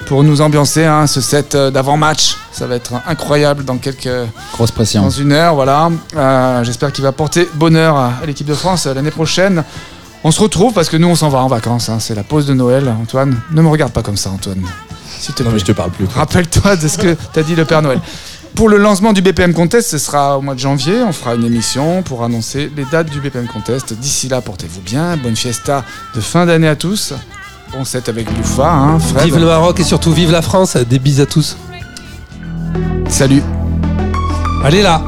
pour nous ambiancer hein, ce set euh, d'avant-match. Ça va être incroyable dans quelques Grosse pression. dans une heure, voilà. Euh, J'espère qu'il va porter bonheur à, l'équipe de France euh, l'année prochaine. On se retrouve parce que nous on s'en va en vacances. hein. C'est la pause de Noël. Antoine, ne me regarde pas comme ça, Antoine. S'il te Non, plaît. mais je te parle plus. Rappelle-toi de ce que t'as dit le Père Noël. Pour le lancement du BPM Contest, ce sera au mois de janvier. On fera une émission pour annoncer les dates du BPM Contest. D'ici là, portez-vous bien. Bonne fiesta de fin d'année à tous. Bon set avec Loufa, hein, Fred. Vive le Maroc et surtout vive la France. Des bises à tous. Salut. Allez là.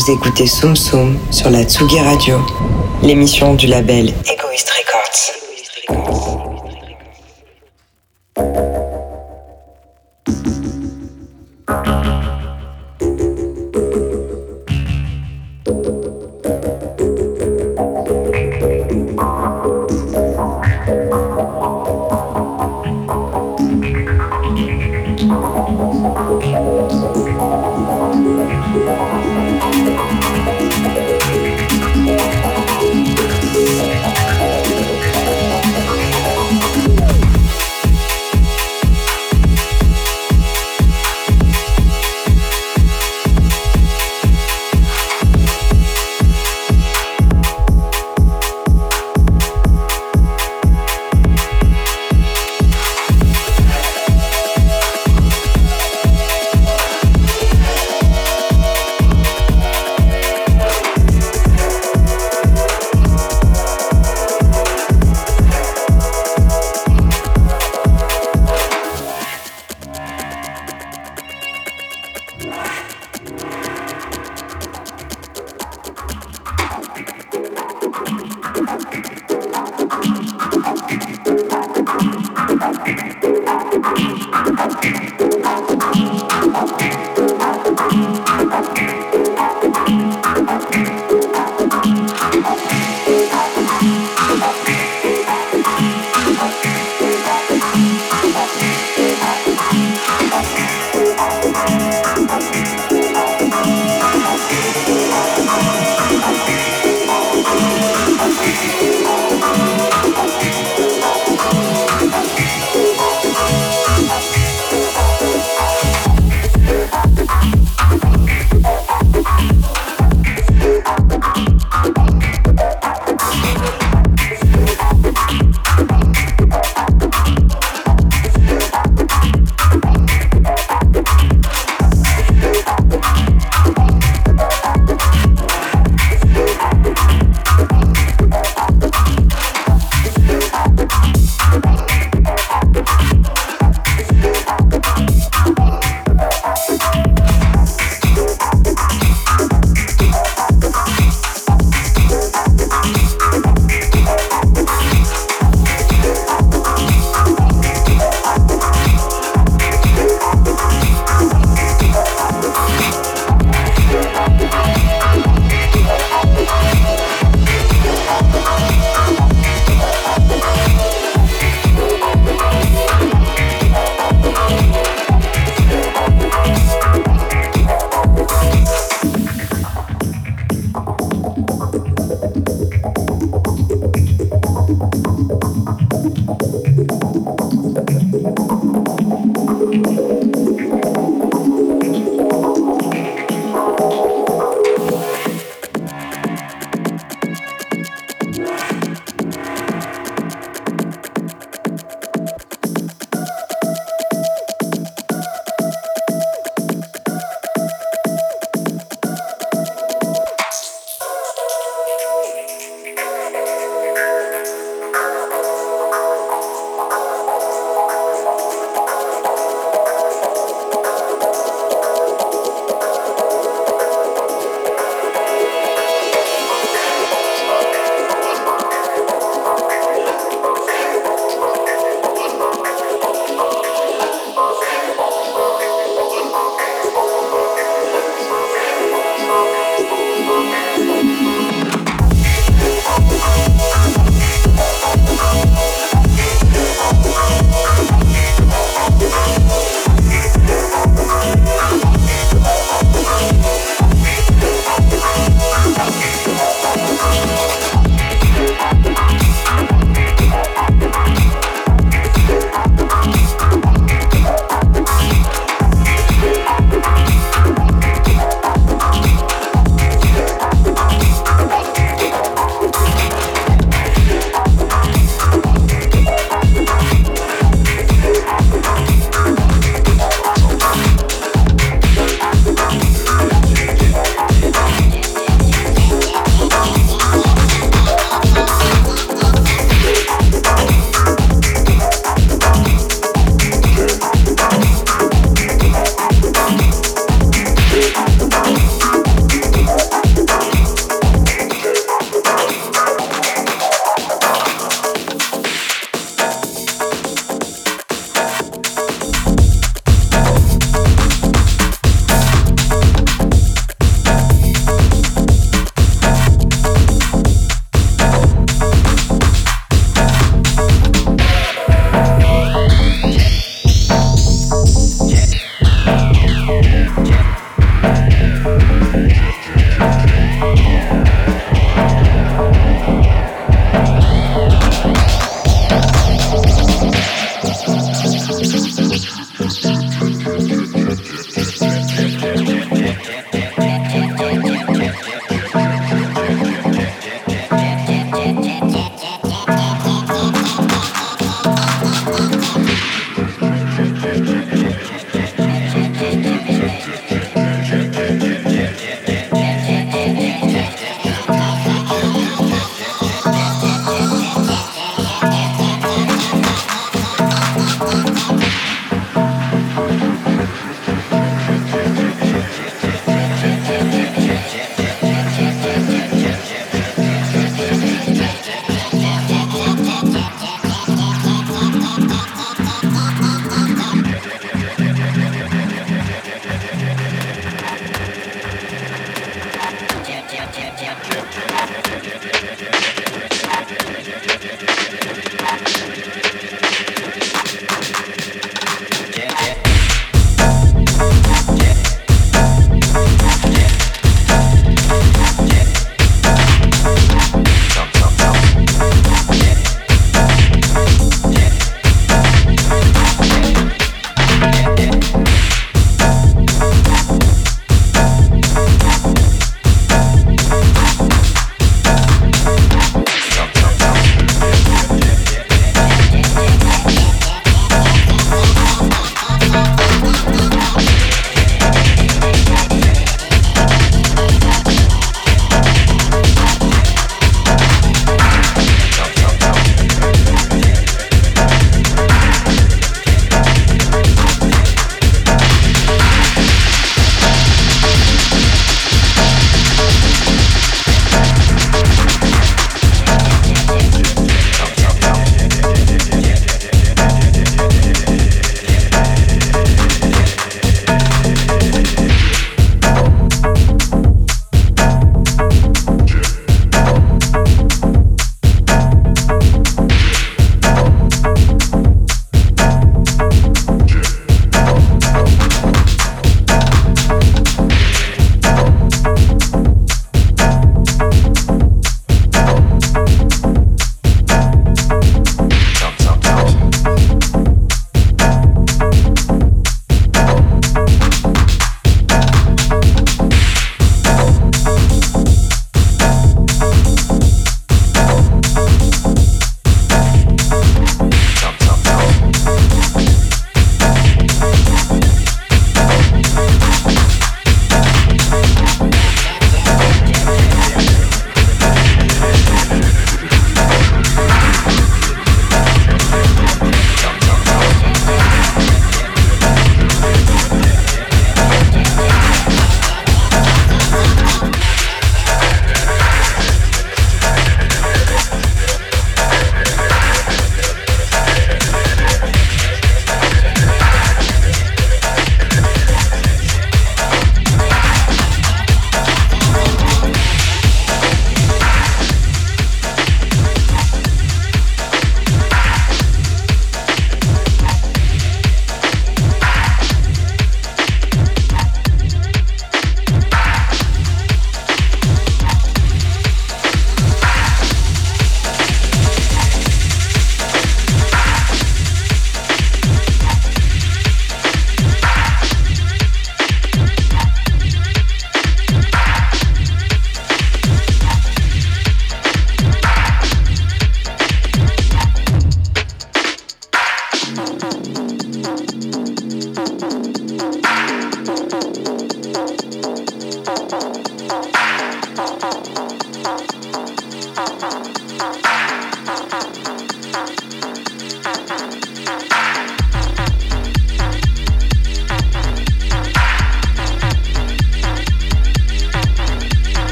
Vous écoutez Soum Soum sur la Tsugi Radio, l'émission du label Egoist Records.